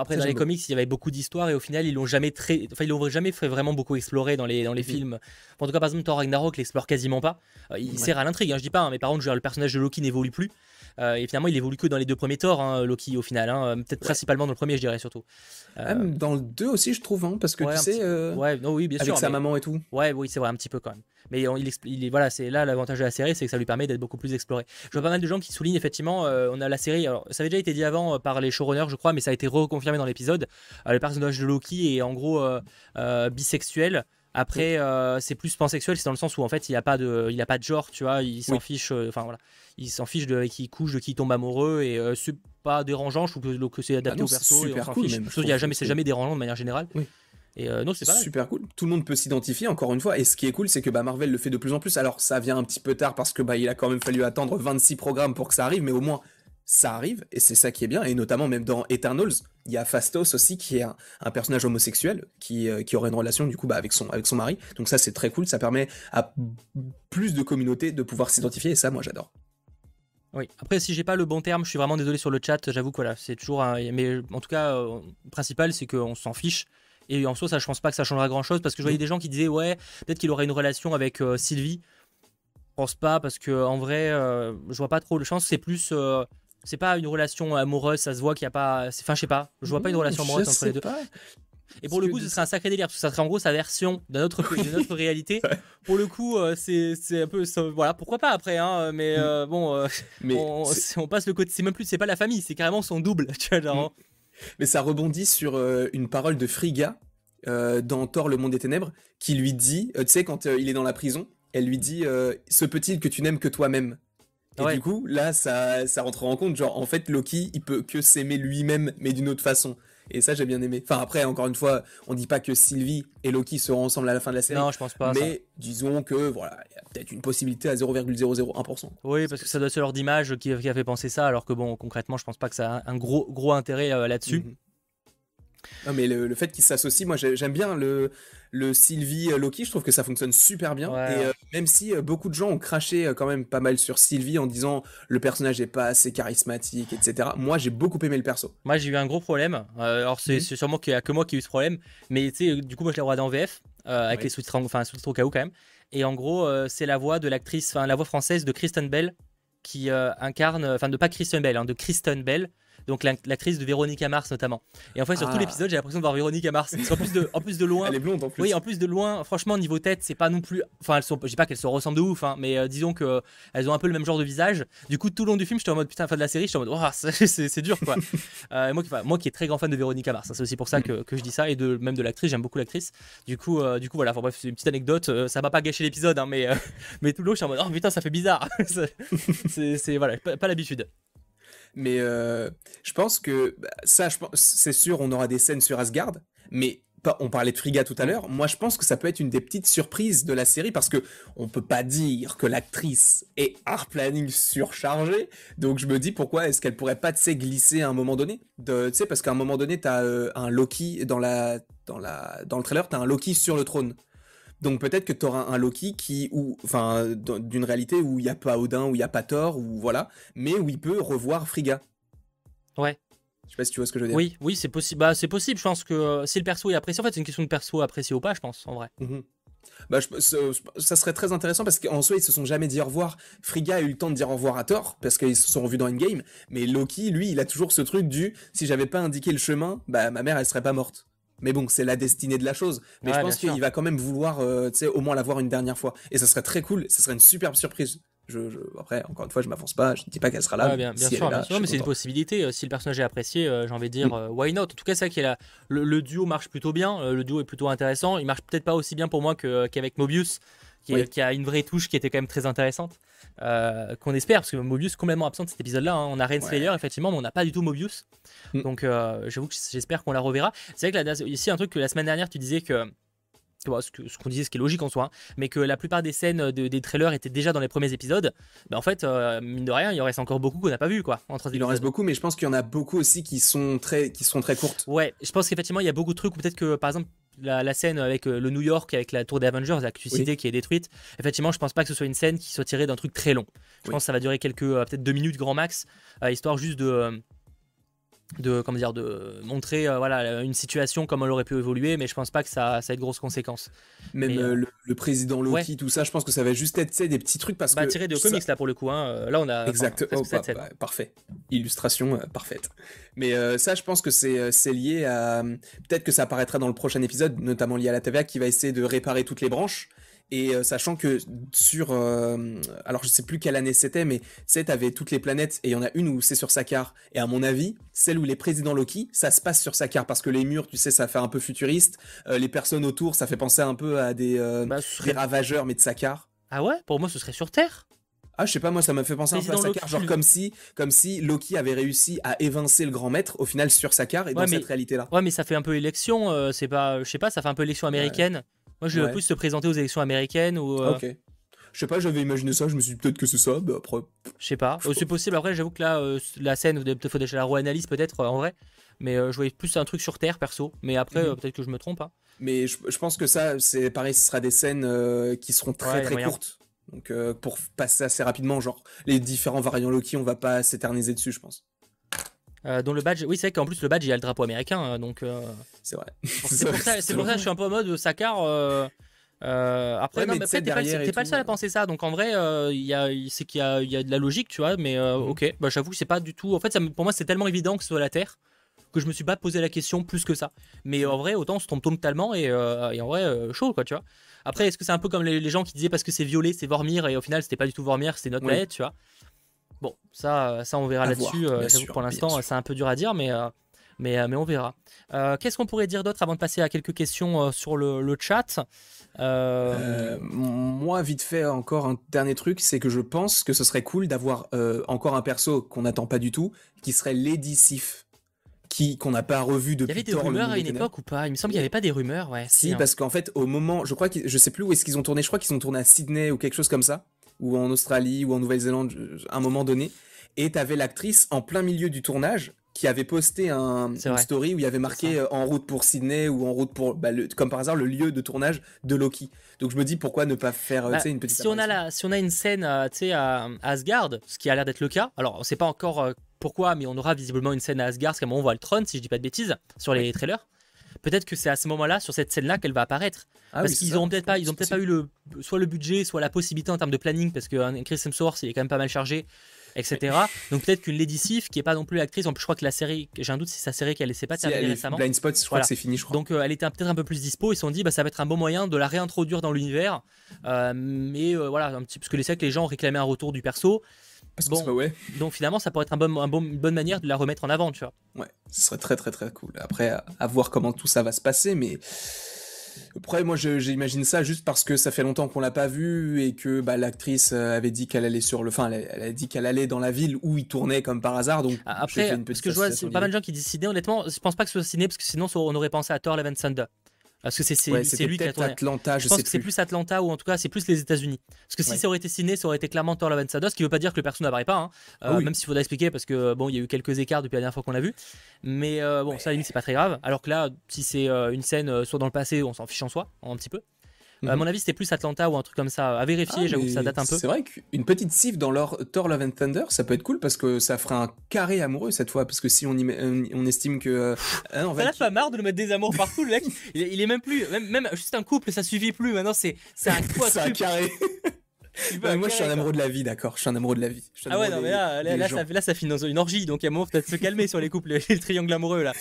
après, dans les comics, il y avait beaucoup d'histoires et au final, ils l'ont jamais très, enfin, ils l'ont jamais fait vraiment beaucoup explorer dans les, dans les films. En tout cas, par exemple, Thor Ragnarok l'explore quasiment pas. Euh, il sert à l'intrigue, hein, je dis pas, hein, mais par contre, le personnage de Loki n'évolue plus. Euh, et finalement, il évolue que dans les deux premiers Thor, hein, Loki, au final. Hein, peut-être principalement dans le premier, je dirais surtout. Euh, dans le 2 aussi, je trouve, hein, parce que tu sais, euh, ouais, non, oui, bien avec sa maman et tout. Ouais, oui, c'est vrai, un petit peu quand même. Mais il, il, voilà, c'est là l'avantage de la série, c'est que ça lui permet d'être beaucoup plus exploré. Je vois pas mal de gens qui soulignent effectivement, on a la série. Alors, ça avait déjà été dit avant par les showrunners, je crois, mais ça a été reconfirmé dans l'épisode. le personnage de Loki est en gros bisexuel. Après, euh, c'est plus pansexuel, c'est dans le sens où en fait, il a pas de, il a pas de genre, tu vois, il s'en fiche, euh, enfin voilà, il s'en fiche de qui couche, de qui tombe amoureux et euh, c'est pas dérangeant, je trouve que, c'est adapté ah au perso et on s'en fiche. il y a jamais, c'est jamais dérangeant de manière générale. Oui. Et non, c'est pas super cool. Tout le monde peut s'identifier encore une fois. Et ce qui est cool, c'est que bah, Marvel le fait de plus en plus. Alors ça vient un petit peu tard parce que bah il a quand même fallu attendre 26 programmes pour que ça arrive, mais au moins ça arrive, et c'est ça qui est bien, et notamment même dans Eternals, il y a Fastos aussi, qui est un, personnage homosexuel, qui, euh, qui, aurait une relation du coup bah, avec, son, avec son mari, donc ça c'est très cool, ça permet à plus de communautés de pouvoir s'identifier, et ça moi j'adore. Oui, après si j'ai pas le bon terme, je suis vraiment désolé sur le chat, j'avoue que voilà, c'est toujours un... Mais en tout cas, euh, le principal c'est qu'on s'en fiche, et en soi ça je pense pas que ça changera grand chose, parce que je voyais mm. des gens qui disaient ouais, peut-être qu'il aurait une relation avec euh, Sylvie, je pense pas, parce que en vrai, je vois pas trop le chance, c'est plus c'est pas une relation amoureuse, ça se voit qu'il y a pas. Enfin, je sais pas, je vois pas une relation amoureuse entre les deux. Et pour le coup, ce serait un sacré délire, parce que ça serait en gros sa version d'une autre, autre réalité. Pour le coup, euh, c'est un peu. voilà, pourquoi pas après, hein, mais mm. euh, bon, euh, mais on, passe le côté. C'est même plus, c'est pas la famille, c'est carrément son double, tu vois, genre. Mm. Mais ça rebondit sur une parole de Frigga dans Thor, le monde des ténèbres, qui lui dit, tu sais, quand il est dans la prison, elle lui dit Se peut-il que tu n'aimes que toi-même et du coup, là, ça, ça rentre en compte, genre, en fait, Loki, il peut que s'aimer lui-même, mais d'une autre façon. Et ça, j'ai bien aimé. Enfin, après, encore une fois, on dit pas que Sylvie et Loki seront ensemble à la fin de la série. Non, je pense pas. Mais disons que, voilà, il y a peut-être une possibilité à 0,001%. Oui, parce que ça doit être leur d'image qui, qui, a fait penser ça, alors que bon, concrètement, je pense pas que ça a un gros, gros intérêt euh, là-dessus. Mhm. Non, mais le, fait qu'ils s'associent, moi j'aime bien le, le Sylvie euh, Loki, je trouve que ça fonctionne super bien. Et euh, même si euh, beaucoup de gens ont craché quand même pas mal sur Sylvie en disant le personnage est pas assez charismatique, etc. Moi j'ai beaucoup aimé le perso. Moi j'ai eu un gros problème. alors c'est mhm. sûrement qu'il y a que moi qui ai eu ce problème, mais tu sais, du coup moi je l'ai regardé en VF avec les sous-titres, enfin sous-titres au cas où quand même. Et en gros c'est la voix de l'actrice, enfin la voix française de Kristen Bell qui incarne, enfin de pas Kristen Bell, hein, de Kristen Bell donc l'actrice de Véronica Mars notamment. Et en fait, sur tout ah. l'épisode, j'ai l'impression de voir Véronica Mars. En plus de, en plus de loin. Elle est blonde en plus. Oui, en plus de loin, franchement, niveau tête, c'est pas non plus. Enfin, elles sont, je dis pas qu'elles se ressemblent de ouf, hein, mais euh, disons que elles ont un peu le même genre de visage. Du coup, tout le long du film, j'étais en mode putain, fin de la série, j'étais en mode, oh, c'est dur quoi. euh, moi, qui, moi qui est très grand fan de Véronica Mars, hein, c'est aussi pour ça que, que, je dis ça, et de, même de l'actrice, j'aime beaucoup l'actrice. Du coup, euh, du coup, voilà, enfin, bref, c'est une petite anecdote, euh, ça va pas gâcher l'épisode, hein, mais, mais tout le long, je suis en mode, oh putain, ça fait bizarre. c'est voilà, pas l'habitude. Mais euh, je pense que bah, ça, c'est sûr, on aura des scènes sur Asgard, mais on parlait de Frigga tout à l'heure. Moi, je pense que ça peut être une des petites surprises de la série parce que on peut pas dire que l'actrice est art planning surchargée. Donc, je me dis pourquoi est-ce qu'elle pourrait pas de glisser à un moment donné. Tu sais, parce qu'à un moment donné, t'as as euh, un Loki dans la dans la dans le trailer, t'as un Loki sur le trône. Donc peut-être que tu auras un Loki qui, ou, enfin, d'une réalité où il n'y a pas Odin, où il n'y a pas Thor, ou voilà, mais où il peut revoir Frigga. Ouais. Je sais pas si tu vois ce que je veux dire. Oui, oui, c'est possible. Bah, c'est possible. Je pense que euh, si le perso est apprécié, en fait, c'est une question de perso apprécié ou pas, je pense, en vrai. Mhm. Bah, ça serait très intéressant parce qu'en soi, ils se sont jamais dit au revoir. Frigga a eu le temps de dire au revoir à Thor parce qu'ils se sont revus dans Endgame. Mais Loki, lui, il a toujours ce truc du si j'avais pas indiqué le chemin, bah ma mère, elle serait pas morte. Mais bon, c'est la destinée de la chose. Mais je pense qu'il va quand même vouloir, euh, tu sais, au moins la voir une dernière fois. Et ça serait très cool. Ça serait une superbe surprise. Je, Après, encore une fois, je m'avance pas. Je ne dis pas qu'elle sera là. bien, sûr, mais c'est une possibilité. Euh, si le personnage est apprécié, euh, j'ai envie de dire, mm. why not? En tout cas, ça qui est là. Le, duo marche plutôt bien. le duo est plutôt intéressant. Il marche peut-être pas aussi bien pour moi qu'avec Mobius, qui, a une vraie touche qui était quand même très intéressante. Euh, qu'on espère, parce que Mobius complètement absent de cet épisode-là. Hein. On a Renslayer, effectivement, mais on n'a pas du tout Mobius. Mm. Donc euh, j'avoue que j'espère qu'on la reverra. C'est vrai que là, ici, un truc que la semaine dernière, tu disais que. ce qu'on disait, ce qui est logique en soi, hein, mais que la plupart des scènes des trailers étaient déjà dans les premiers épisodes. Mais en fait, euh, mine de rien, il en reste encore beaucoup qu'on n'a pas vu, quoi. Entre il en reste beaucoup, mais je pense qu'il y en a beaucoup aussi qui sont très, qui sont très courtes. Ouais, je pense qu'effectivement, il y a beaucoup de trucs, peut-être que, par exemple, la, scène avec euh, le New York, avec la tour des Avengers, la qui est détruite, effectivement, je pense pas que ce soit une scène qui soit tirée d'un truc très long. Je pense que ça va durer quelques, euh, peut-être deux minutes grand max, euh, histoire juste de de comment dire de montrer voilà une situation comme elle aurait pu évoluer mais je pense pas que ça, ça ait de grosses conséquences même le, président Loki tout ça je pense que ça va juste être des petits trucs parce bah, que tiré de comics là pour le coup hein. là on a exactement oh, bah, bah, parfait illustration parfaite mais euh, ça, je pense que c'est euh, lié à. Peut-être que ça apparaîtra dans le prochain épisode, notamment lié à la TVA, qui va essayer de réparer toutes les branches. Et euh, sachant que sur. alors, je sais plus quelle année c'était, mais tu sais, t'avais toutes les planètes, et il y en a une où c'est sur Sakar. Et à mon avis, celle où les présidents Loki, ça se passe sur Sakar, parce que les murs, tu sais, ça fait un peu futuriste. les personnes autour, ça fait penser un peu à des, bah, des ravageurs, mais de Sakar. Ah ouais? Pour moi, ce serait sur Terre ah, je sais pas, moi, ça m'a fait penser un peu à Sakar, genre comme si, comme si Loki avait réussi à évincer le grand maître, au final, sur Sakar et dans cette réalité-là. Ouais, mais ça fait un peu élection, euh, c'est pas, je sais pas, ça fait un peu élection américaine. Moi, je vais plus te présenter aux élections américaines ou. Euh, ok. Je sais pas, j'avais imaginé ça, je me suis dit peut-être que c'est ça, mais après. Je sais pas, c'est possible. Après, j'avoue que là, euh, la scène, peut-être faut déjà la re-analyse peut-être en vrai. Mais je voyais plus un truc sur Terre perso. Mais après, mhm. peut-être que je me trompe. Hein. Mais je, pense que ça, c'est pareil, ce sera des scènes qui seront très très courtes. Donc euh, pour passer assez rapidement, genre les différents variants Loki, on va pas s'éterniser dessus, je pense. Euh, le badge, oui, c'est vrai qu'en plus le badge il y a le drapeau américain, hein, donc. Euh, c'est vrai. C'est pour, ça, pour ça que je suis un peu en mode Sakar. après, non, mais t'es pas, le seul à penser ça. Donc en vrai, il c'est qu'il y, y a, de la logique, tu vois. Mais mhm. ok, bah, j'avoue que c'est pas du tout. En fait, ça, pour moi, c'est tellement évident que ce soit la Terre que je me suis pas posé la question plus que ça. Mais en vrai, autant on se tombe totalement et, et en vrai, chaud, quoi, tu vois. Après, est-ce que c'est un peu comme les, gens qui disaient parce que c'est violet, c'est Vormir, et au final, c'était pas du tout Vormir, c'était notre planète, tu vois. Bon, ça, ça on verra là-dessus. pour l'instant, c'est un peu dur à dire, mais mais, euh, mais on verra. Euh, qu'est-ce qu'on pourrait dire d'autre avant de passer à quelques questions euh, sur le, chat? Moi, vite fait, encore un dernier truc, c'est que je pense que ce serait cool d'avoir encore un perso qu'on n'attend pas du tout, qui serait Lady Sif qui qu'on n'a pas revu depuis. Il y avait des rumeurs à une époque ou pas? Il me semble qu'il n'y avait pas des rumeurs, ouais. Si, hein. parce qu'en fait, au moment, je crois que je sais plus où est-ce qu'ils ont tourné. Je crois qu'ils ont tourné à Sydney ou quelque chose comme ça, ou en Australie ou en Nouvelle-Zélande, à un moment donné. Et t'avais l'actrice en plein milieu du tournage qui avait posté un, une story où il y avait marqué euh, en route pour Sydney ou en route pour, bah, comme par hasard, le lieu de tournage de Loki. Donc je me dis pourquoi ne pas faire euh, bah, une petite. Si on, a la, si on a une scène euh, à, Asgard, ce qui a l'air d'être le cas, alors on sait pas encore pourquoi, mais on aura visiblement une scène à Asgard, parce qu'à un moment on voit le trône, si je dis pas de bêtises, sur les trailers. Peut-être que c'est à ce moment-là, sur cette scène-là, qu'elle va apparaître. Ah parce qu'ils n'ont peut-être pas, ils ont peut-être pas eu le, soit le budget, soit la possibilité en termes de planning, parce que Chris Hemsworth, il est quand même pas mal chargé etc. Donc peut-être qu'une Lady Sif, qui est pas non plus l'actrice, en plus je crois que la série, j'ai un doute si sa série qu'elle laissait pas terminer récemment. Blind Spot, je crois que c'est fini, je crois. Donc euh, elle était peut-être un peu plus dispo, ils se sont dit bah ça va être un bon moyen de la réintroduire dans l'univers, euh, mais euh, voilà un petit parce que les que les gens réclamaient un retour du perso. Parce bon, ouais. Donc finalement, ça pourrait être un bon, un bon, une bonne manière de la remettre en avant, tu vois. Ouais, ce serait très très très cool. Après, à voir comment tout ça va se passer, mais après, moi, j'imagine ça juste parce que ça fait longtemps qu'on l'a pas vu et que bah, l'actrice euh, avait dit qu'elle allait sur le, enfin, elle, a dit qu'elle allait dans la ville où il tournait comme par hasard. Donc après, ce que je vois, c'est pas mal de gens qui disent Sydney. Honnêtement, je pense pas que ce soit Sydney parce que sinon, on aurait pensé à Thor Thunder. Parce que c'est lui qui a tourné. Atlanta, je, pense que c'est plus Atlanta ou en tout cas c'est plus les États-Unis. Parce que si ça aurait été ciné, ça aurait été clairement Thor Love Thunder, ce qui veut pas dire que le perso n'apparaît pas, hein. ah euh, même s'il faudrait expliquer parce que bon, il y a eu quelques écarts depuis la dernière fois qu'on l'a vu. Mais euh, bon, ça à limite c'est pas très grave. Alors que là, si c'est euh, une scène soit dans le passé, on s'en fiche en soi, un petit peu. À mhm. mon avis, c'était plus Atlanta ou un truc comme ça. À vérifier, ah, j'avoue que ça date un peu. C'est vrai qu'une petite cif dans leur Thor Love and Thunder, ça peut être cool parce que ça ferait un carré amoureux cette fois. Parce que si on, on estime que. Euh, hein, on pas marre de le mettre des amours partout, le mec. il, est même plus. Même, juste un couple, ça suffit plus. Maintenant, c'est un C'est un carré. moi, je suis un amoureux de la vie, d'accord. Je suis un amoureux de la vie. Ah ouais, non, mais là, là, ça, là, ça finit dans une orgie. Donc, il y a peut-être se calmer sur les couples, les triangles amoureux, là.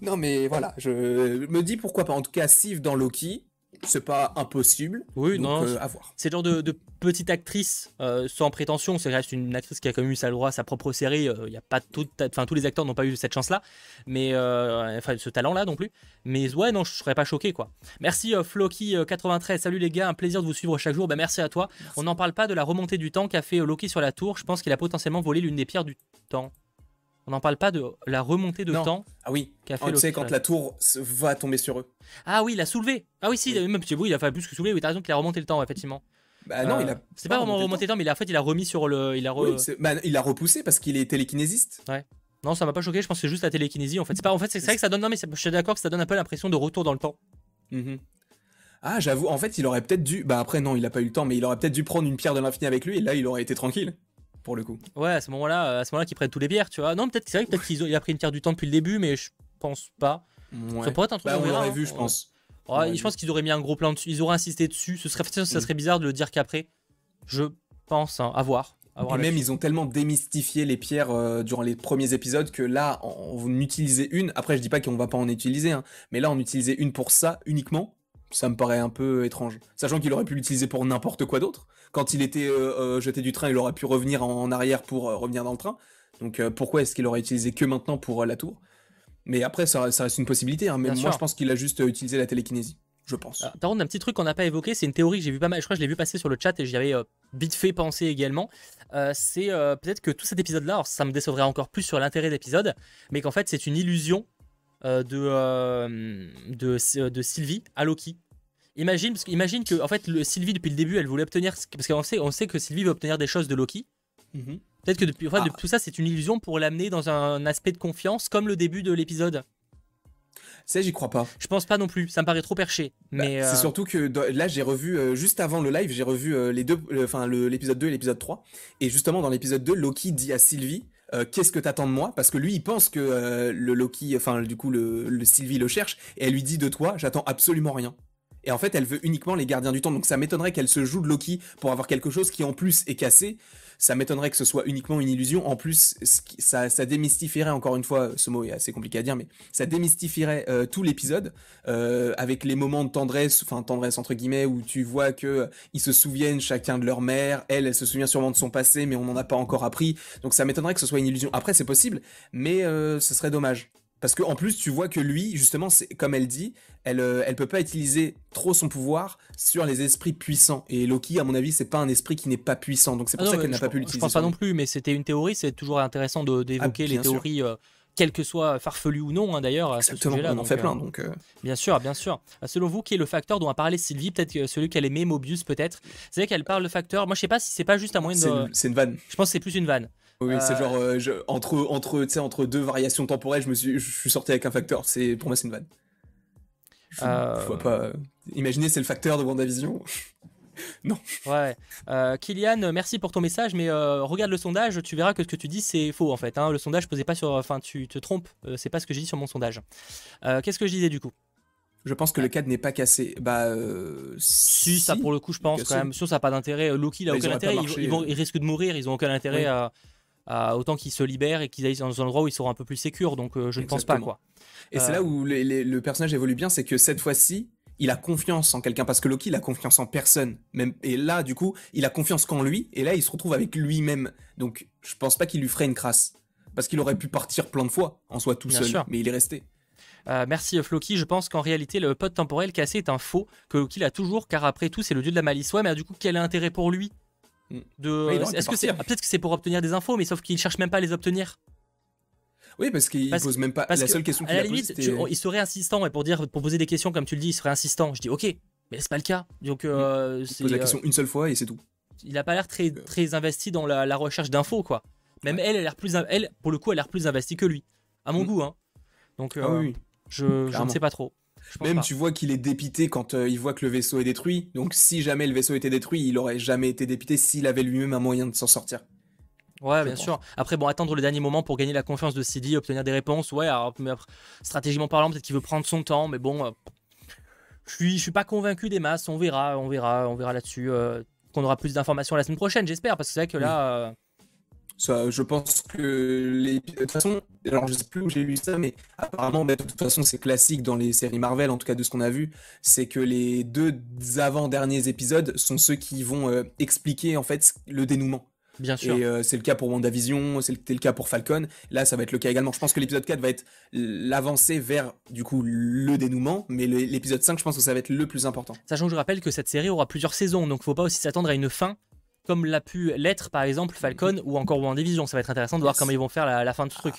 Non, mais voilà, je me dis pourquoi pas. En tout cas, Sif dans Loki, c'est pas impossible. Oui, non. Euh, à voir. C'est le genre de, petite actrice euh, sans prétention. C'est reste une actrice qui a quand même eu sa droit, sa propre série. Il euh, y a pas tout, enfin tous les acteurs n'ont pas eu cette chance-là, mais enfin ce talent-là non plus. Mais ouais, non, je serais pas choqué quoi. Merci Floki 93. Salut les gars, un plaisir de vous suivre chaque jour. Ben, merci à toi. On n'en parle pas de la remontée du temps qu'a fait Loki sur la tour. Je pense qu'il a potentiellement volé l'une des pierres du temps. On n'en parle pas de la remontée de temps. Ah oui. Qu'a fait tu sais quand la tour va tomber sur eux. Ah oui, il a soulevé. Ah oui, si, oui. même il a fait plus que soulever. Oui, t'as raison qu'il a remonté le temps, effectivement. Bah non, il a. Euh, c'est pas vraiment remonté le temps, mais il a, en fait, il a remis sur le. Il a, bah, il a repoussé parce qu'il est télékinésiste. Ouais. Non, ça m'a pas choqué. Je pense que c'est juste la télékinésie. En fait, c'est pas. En fait, c'est vrai que ça donne. Non, mais je suis d'accord que ça donne un peu l'impression de retour dans le temps. Mm-hmm. Ah, j'avoue. En fait, il aurait peut-être dû. Bah après, non, il a pas eu le temps, mais il aurait peut-être dû prendre une pierre de l'infini avec lui. Et là, il aurait été tranquille pour le coup. Ouais, à ce moment-là, à ce moment-là, qu'ils prennent tous les bières, tu vois. Non, peut-être c'est vrai peut-être qu'il a pris une pierre du temps depuis le début, mais je pense pas. Ça pourrait être un truc. Bah, on l'aurait vu, je pense. je pense qu'ils auraient mis un gros plan dessus. Ils auraient insisté dessus. Ce serait, ça serait mm. bizarre de le dire qu'après. Je pense, hein, à voir. Et même, ils ont tellement démystifié les pierres euh, durant les premiers épisodes que là, on, on utilisait une. Après, je dis pas qu'on va pas en utiliser, hein, mais là, on utilisait une pour ça uniquement ça me paraît un peu étrange. Sachant qu'il aurait pu l'utiliser pour n'importe quoi d'autre. Quand il était euh, euh, jeté du train, il aurait pu revenir en, arrière pour euh, revenir dans le train. Donc pourquoi est-ce qu'il aurait utilisé que maintenant pour la tour? Mais après, ça, reste une possibilité. Hein. Mais moi, je pense qu'il a juste utilisé la télékinésie. Je pense. Par contre, un petit truc qu'on n'a pas évoqué, c'est une théorie que j'ai vu pas mal. Je crois que je l'ai vu passer sur le chat et j'y avais vite fait penser également. c'est peut-être que tout cet épisode-là, ça me décevrait encore plus sur l'intérêt de l'épisode, mais qu'en fait, c'est une illusion euh, de, euh, de, de, Sylvie à Loki. Imagine, parce que, imagine que en fait, le, Sylvie, depuis le début, elle voulait obtenir. Parce qu'on sait, on sait que Sylvie veut obtenir des choses de Loki. Mhm. Peut-être que depuis, en fait, ah. tout ça, c'est une illusion pour l'amener dans un aspect de confiance, comme le début de l'épisode. Ça, j'y crois pas. Je pense pas non plus. Ça me paraît trop perché. Bah, mais c'est euh, surtout que là, j'ai revu juste avant le live, j'ai revu les deux, enfin l'épisode 2 et l'épisode 3. Et justement, dans l'épisode 2, Loki dit à Sylvie euh, qu'est-ce que t'attends de moi? Parce que lui, il pense que euh, le Loki, enfin du coup le, Sylvie le cherche et elle lui dit de toi, j'attends absolument rien. Et en fait, elle veut uniquement les gardiens du temps. Donc ça m'étonnerait qu'elle se joue de Loki pour avoir quelque chose qui en plus est cassé. Ça m'étonnerait que ce soit uniquement une illusion. En plus, ça, ça, démystifierait, encore une fois, ce mot est assez compliqué à dire, mais ça démystifierait euh, tout l'épisode euh, avec les moments de tendresse, enfin tendresse entre guillemets, où tu vois que euh, ils se souviennent chacun de leur mère. Elle, elle se souvient sûrement de son passé, mais on n'en a pas encore appris. Donc ça m'étonnerait que ce soit une illusion. Après, c'est possible, mais ce serait dommage. Parce qu'en plus, tu vois que lui, justement, c'est comme elle dit, elle, euh, elle peut pas utiliser trop son pouvoir sur les esprits puissants. Et Loki, à mon avis, c'est pas un esprit qui n'est pas puissant. Donc c'est pour ah ça qu'elle n'a pas pu l'utiliser. Je pense pas non plus, mais c'était une théorie. C'est toujours intéressant d'évoquer ah, les théories. Euh, quelles que soient farfelues ou non, hein, d'ailleurs, à ce. On en fait plein, euh, donc. Bien sûr, bien sûr. Selon vous, qui est le facteur dont a parlé Sylvie Peut-être celui qu'elle aimait, Mobius, peut-être? C'est vrai qu'elle parle de facteur. Moi, je sais pas si c'est pas juste un moyen de. C'est une vanne. Je pense que c'est plus une vanne. Oui, c'est euh, genre entre entre entre deux variations temporelles, je me suis je suis sorti avec un facteur. C'est pour moi c'est une vanne. Je, euh... vois pas. Imaginez c'est le facteur de WandaVision. non. Ouais. Euh, Kylian, merci pour ton message, mais euh, regarde le sondage, tu verras que ce que tu dis c'est faux en fait. Hein. Le sondage posait pas sur. Enfin, tu te trompes. c'est pas ce que j'ai dit sur mon sondage. Qu'est-ce que je disais du coup? Je pense que le cadre n'est pas cassé. Bah, si, ça pour le coup, je pense quand même. Sûr, ça n'a pas d'intérêt. Loki, il a bah, aucun intérêt. Ils, vont, ils, risquent de mourir. Ils ont aucun intérêt à, autant qu'ils se libèrent et qu'ils aillent dans un endroit où ils seront un peu plus sécures. Donc euh, je ne pense pas quoi. Et c'est là euh, où le personnage évolue bien, c'est que cette fois-ci, il a confiance en quelqu'un parce que Loki il a confiance en personne. Même et là du coup il a confiance qu'en lui et là il se retrouve avec lui-même. Donc je pense pas qu'il lui ferait une crasse. Parce qu'il aurait pu partir plein de fois en soi tout seul mais il est resté. Euh, merci Floki, je pense qu'en réalité le pote temporel cassé est un faux, que Loki l'a toujours, car après tout c'est le dieu de la malice. Ouais, mais du coup quel est l'intérêt pour lui? Mm. De... Est-ce que c'est peut-être que c'est pour obtenir des infos, mais sauf qu'il cherche même pas à les obtenir. Oui, parce qu'il pose même pas. la seule question qu'il a la limite, il serait insistant et pour dire, pour poser des questions comme tu le dis, il serait insistant. Je dis ok, mais c'est pas le cas. Donc euh, il pose la question euh, une seule fois et c'est tout. Il a pas l'air très euh. très investi dans la, recherche d'infos quoi. Même elle, elle a l'air plus, elle pour le coup, elle a l'air plus investie que lui, à mon mm. goût hein. Donc ah oui. je, je ne sais pas trop. Même tu vois qu'il est dépité quand euh, il voit que le vaisseau est détruit. Donc si jamais le vaisseau était détruit, il aurait jamais été dépité s'il avait lui-même un moyen de s'en sortir. Ouais, bien sûr. Après, bon, attendre le dernier moment pour gagner la confiance de CD, obtenir des réponses. Ouais, alors, stratégiquement parlant, peut-être qu'il veut prendre son temps, mais bon, euh, je suis, je suis pas convaincu des masses. On verra, on verra, on verra là-dessus. Euh, qu'on aura plus d'informations la semaine prochaine, j'espère, parce que c'est vrai que là, je pense que les... de toute façon, alors je sais plus où j'ai lu ça, mais apparemment, bah, de toute façon, c'est classique dans les séries Marvel, en tout cas de ce qu'on a vu, c'est que les deux avant-derniers épisodes sont ceux qui vont euh, expliquer en fait le dénouement. Bien sûr. Et euh, c'est le cas pour WandaVision, c'était le cas pour Falcon. Là, ça va être le cas également. Je pense que l'épisode 4 va être l'avancée vers, du coup, le dénouement. Mais l'épisode 5, je pense que ça va être le plus important. Sachant que je rappelle que cette série aura plusieurs saisons. Donc, faut pas aussi s'attendre à une fin comme l'a pu l'être par exemple Falcon ou encore WandaVision. Ça va être intéressant de voir comment ils vont faire la, fin de ce truc.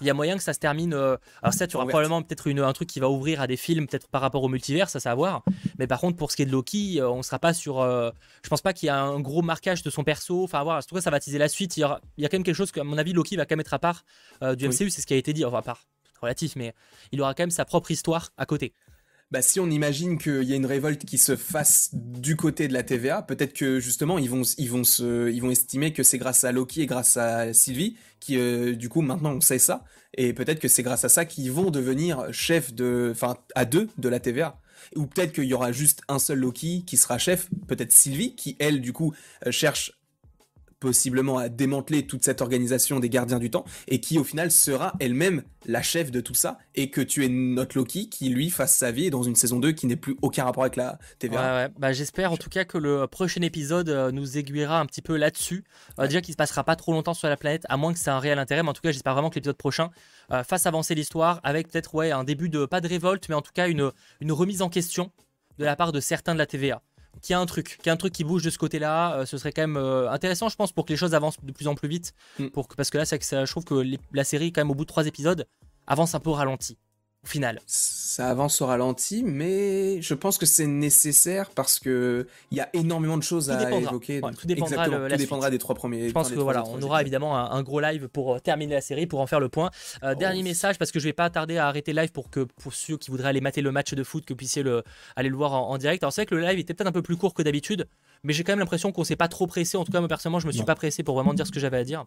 Il y a moyen que ça se termine. Euh, alors, ça, tu auras probablement peut-être un truc qui va ouvrir à des films, peut-être par rapport au multivers, ça, ça à voir. Mais par contre, pour ce qui est de Loki, euh, on sera pas sur. Euh, je pense pas qu'il y a un gros marquage de son perso. Enfin, à voir. En tout cas, ça va teaser la suite. Il y, aura, il y a quand même quelque chose que, à mon avis, Loki va quand même être à part du MCU, c'est ce qui a été dit. Enfin, à part, relatif, mais il aura quand même sa propre histoire à côté bah, si on imagine qu'il y a une révolte qui se fasse du côté de la TVA, peut-être que justement ils vont, ils vont, se, ils vont estimer que c'est grâce à Loki et grâce à Sylvie qui, euh, du coup, maintenant on sait ça, et peut-être que c'est grâce à ça qu'ils vont devenir chef de, enfin, à deux de la TVA. Ou peut-être qu'il y aura juste un seul Loki qui sera chef, peut-être Sylvie, qui elle, du coup, euh, cherche possiblement à démanteler toute cette organisation des gardiens du temps et qui au final sera elle-même la chef de tout ça et que tu es notre Loki qui lui fasse sa vie dans une saison 2 qui n'est plus aucun rapport avec la TVA. Ouais, Bah, j'espère en tout cas que le prochain épisode euh, nous aiguillera un petit peu là-dessus. Euh, déjà qu'il se passera pas trop longtemps sur la planète à moins que c'est un réel intérêt mais en tout cas j'espère vraiment que l'épisode prochain euh, fasse avancer l'histoire avec peut-être ouais un début de pas de révolte mais en tout cas une, une remise en question de la part de certains de la TVA qu'il y a un truc, qu'il y a un truc qui bouge de ce côté-là, euh, ce serait quand même euh, intéressant, je pense, pour que les choses avancent de plus en plus vite. Mm. Pour parce que là, c'est que je trouve que la série, quand même, au bout de trois épisodes, avance un peu ralenti au final. Ça avance au ralenti, mais je pense que c'est nécessaire parce que il y a énormément de choses à évoquer. tout dépendra, des trois premiers. Je pense que voilà, on aura évidemment un, gros live pour euh, terminer la série, pour en faire le point. Euh, oh. Dernier message parce que je vais pas tarder à arrêter le live pour que pour ceux qui voudraient aller mater le match de foot, que vous puissiez le, aller le voir en, direct. Alors c'est vrai que le live était peut-être un peu plus court que d'habitude. Mais j'ai quand même l'impression qu'on s'est pas trop pressé. En tout cas, moi personnellement, je me suis pas pressé pour vraiment dire ce que j'avais à dire.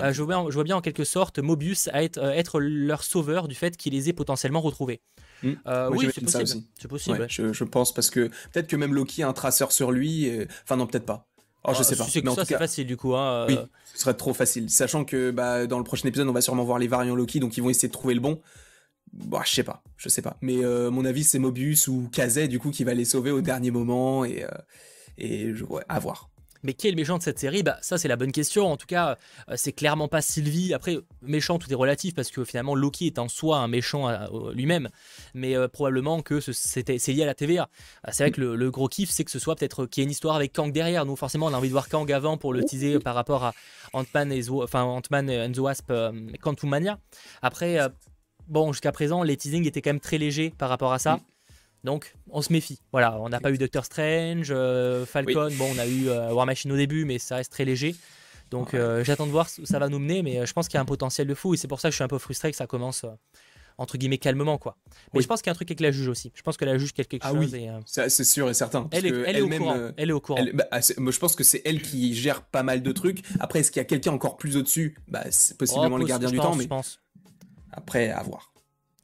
Euh, je, vois bien, je, vois bien, en quelque sorte Mobius être, euh, être leur sauveur du fait qu'il les ait potentiellement retrouvés. Hmm. Euh, oui, c'est possible. C'est possible. je, pense parce que peut-être que même Loki a un traceur sur lui. Enfin, non, peut-être pas. Oh, je ah, sais pas. C'est ça, c'est facile du coup. Hein, oui, ce serait trop facile. Sachant que bah, dans le prochain épisode, on va sûrement voir les variants Loki, donc ils vont essayer de trouver le bon. Bah, je sais pas, je sais pas. Mais mon avis, c'est Mobius ou Kazet, du coup, qui va les sauver au dernier moment et, et ouais, à voir. Mais qui est le méchant de cette série? Bah ça c'est la bonne question. En tout cas, euh, c'est clairement pas Sylvie. Après, méchant tout est relatif parce que finalement Loki est en soi un méchant euh, lui-même. Mais euh, probablement que c'est lié à la TVA. c'est vrai que le, gros kiff c'est que ce soit peut-être qu'il y ait une histoire avec Kang derrière. Nous forcément on a envie de voir Kang avant pour le teaser par rapport à Ant-Man et enfin Ant-Man and the Wasp, Quantum Mania. Après, bon jusqu'à présent les teasings étaient quand même très légers par rapport à ça. Mm. Donc, on se méfie. Voilà, on n'a pas eu Doctor Strange, euh, Falcon. Bon, on a eu euh, War Machine au début, mais ça reste très léger. Donc, euh, j'attends de voir où ça va nous mener, mais je pense qu'il y a un potentiel de fou et c'est pour ça que je suis un peu frustré que ça commence entre guillemets calmement quoi. Mais je pense qu'il y a un truc avec la juge aussi. Je pense que la juge quelque ah chose. Oui. c'est sûr et certain. Elle, est, au courant. elle est au courant. Bah, ah, moi je pense que c'est elle qui gère pas mal de trucs. Après est-ce qu'il y a quelqu'un encore plus au-dessus? Bah c'est possiblement oh, le gardien du temps, mais je pense. après à voir.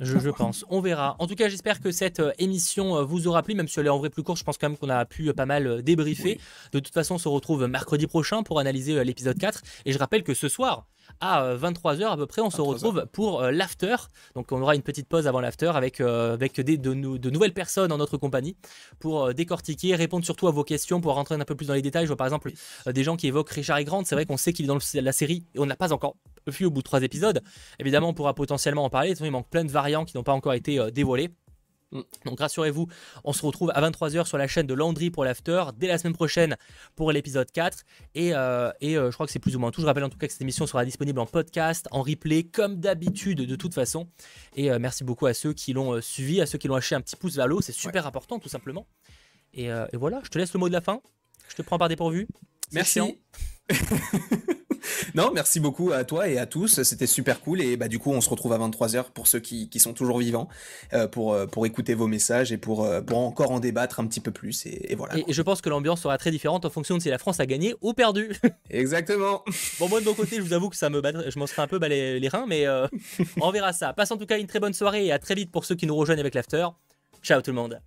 Je, pense. On verra. En tout cas, j'espère que cette euh, émission euh, vous aura plu, même si elle est en vrai plus courte. Je pense quand même qu'on a pu euh, pas mal débriefer. De toute façon, on se retrouve mercredi prochain pour analyser l'épisode 4. Et je rappelle que ce soir, à 23h à peu près, on se retrouve pour l'after. Donc on aura une petite pause avant l'after avec, avec des, de, de, nouvelles personnes en notre compagnie pour décortiquer, répondre surtout à vos questions, pour rentrer un peu plus dans les détails. Je vois par exemple des gens qui évoquent Richard et Grant. C'est vrai qu'on sait qu'il est dans la série et on n'a pas encore vu au bout de trois épisodes. Évidemment, on pourra potentiellement en parler. Il manque plein de variants qui n'ont pas encore été euh, dévoilés. Donc rassurez-vous, on se retrouve à 23h sur la chaîne de Landry pour l'after, dès la semaine prochaine pour l'épisode 4. Et, euh, et euh, je crois que c'est plus ou moins tout. Je rappelle en tout cas que cette émission sera disponible en podcast, en replay, comme d'habitude de toute façon. Et merci beaucoup à ceux qui l'ont suivi, à ceux qui l'ont lâché un petit pouce vers l'eau. C'est super important tout simplement. Et, et, voilà, je te laisse le mot de la fin. Je te prends par dépourvu. Merci. non, merci beaucoup à toi et à tous. C'était super cool. Et bah, du coup, on se retrouve à 23h pour ceux qui, sont toujours vivants, euh, pour, euh, pour écouter vos messages et pour, euh, pour encore en débattre un petit peu plus. Et, voilà. Et, je pense que l'ambiance sera très différente en fonction de si la France a gagné ou perdu. Exactement. bon, moi de mon côté, je vous avoue que ça me bat, je m'en serais un peu bas les, reins, mais on verra ça. Passe en tout cas une très bonne soirée et à très vite pour ceux qui nous rejoignent avec l'after. Ciao tout le monde.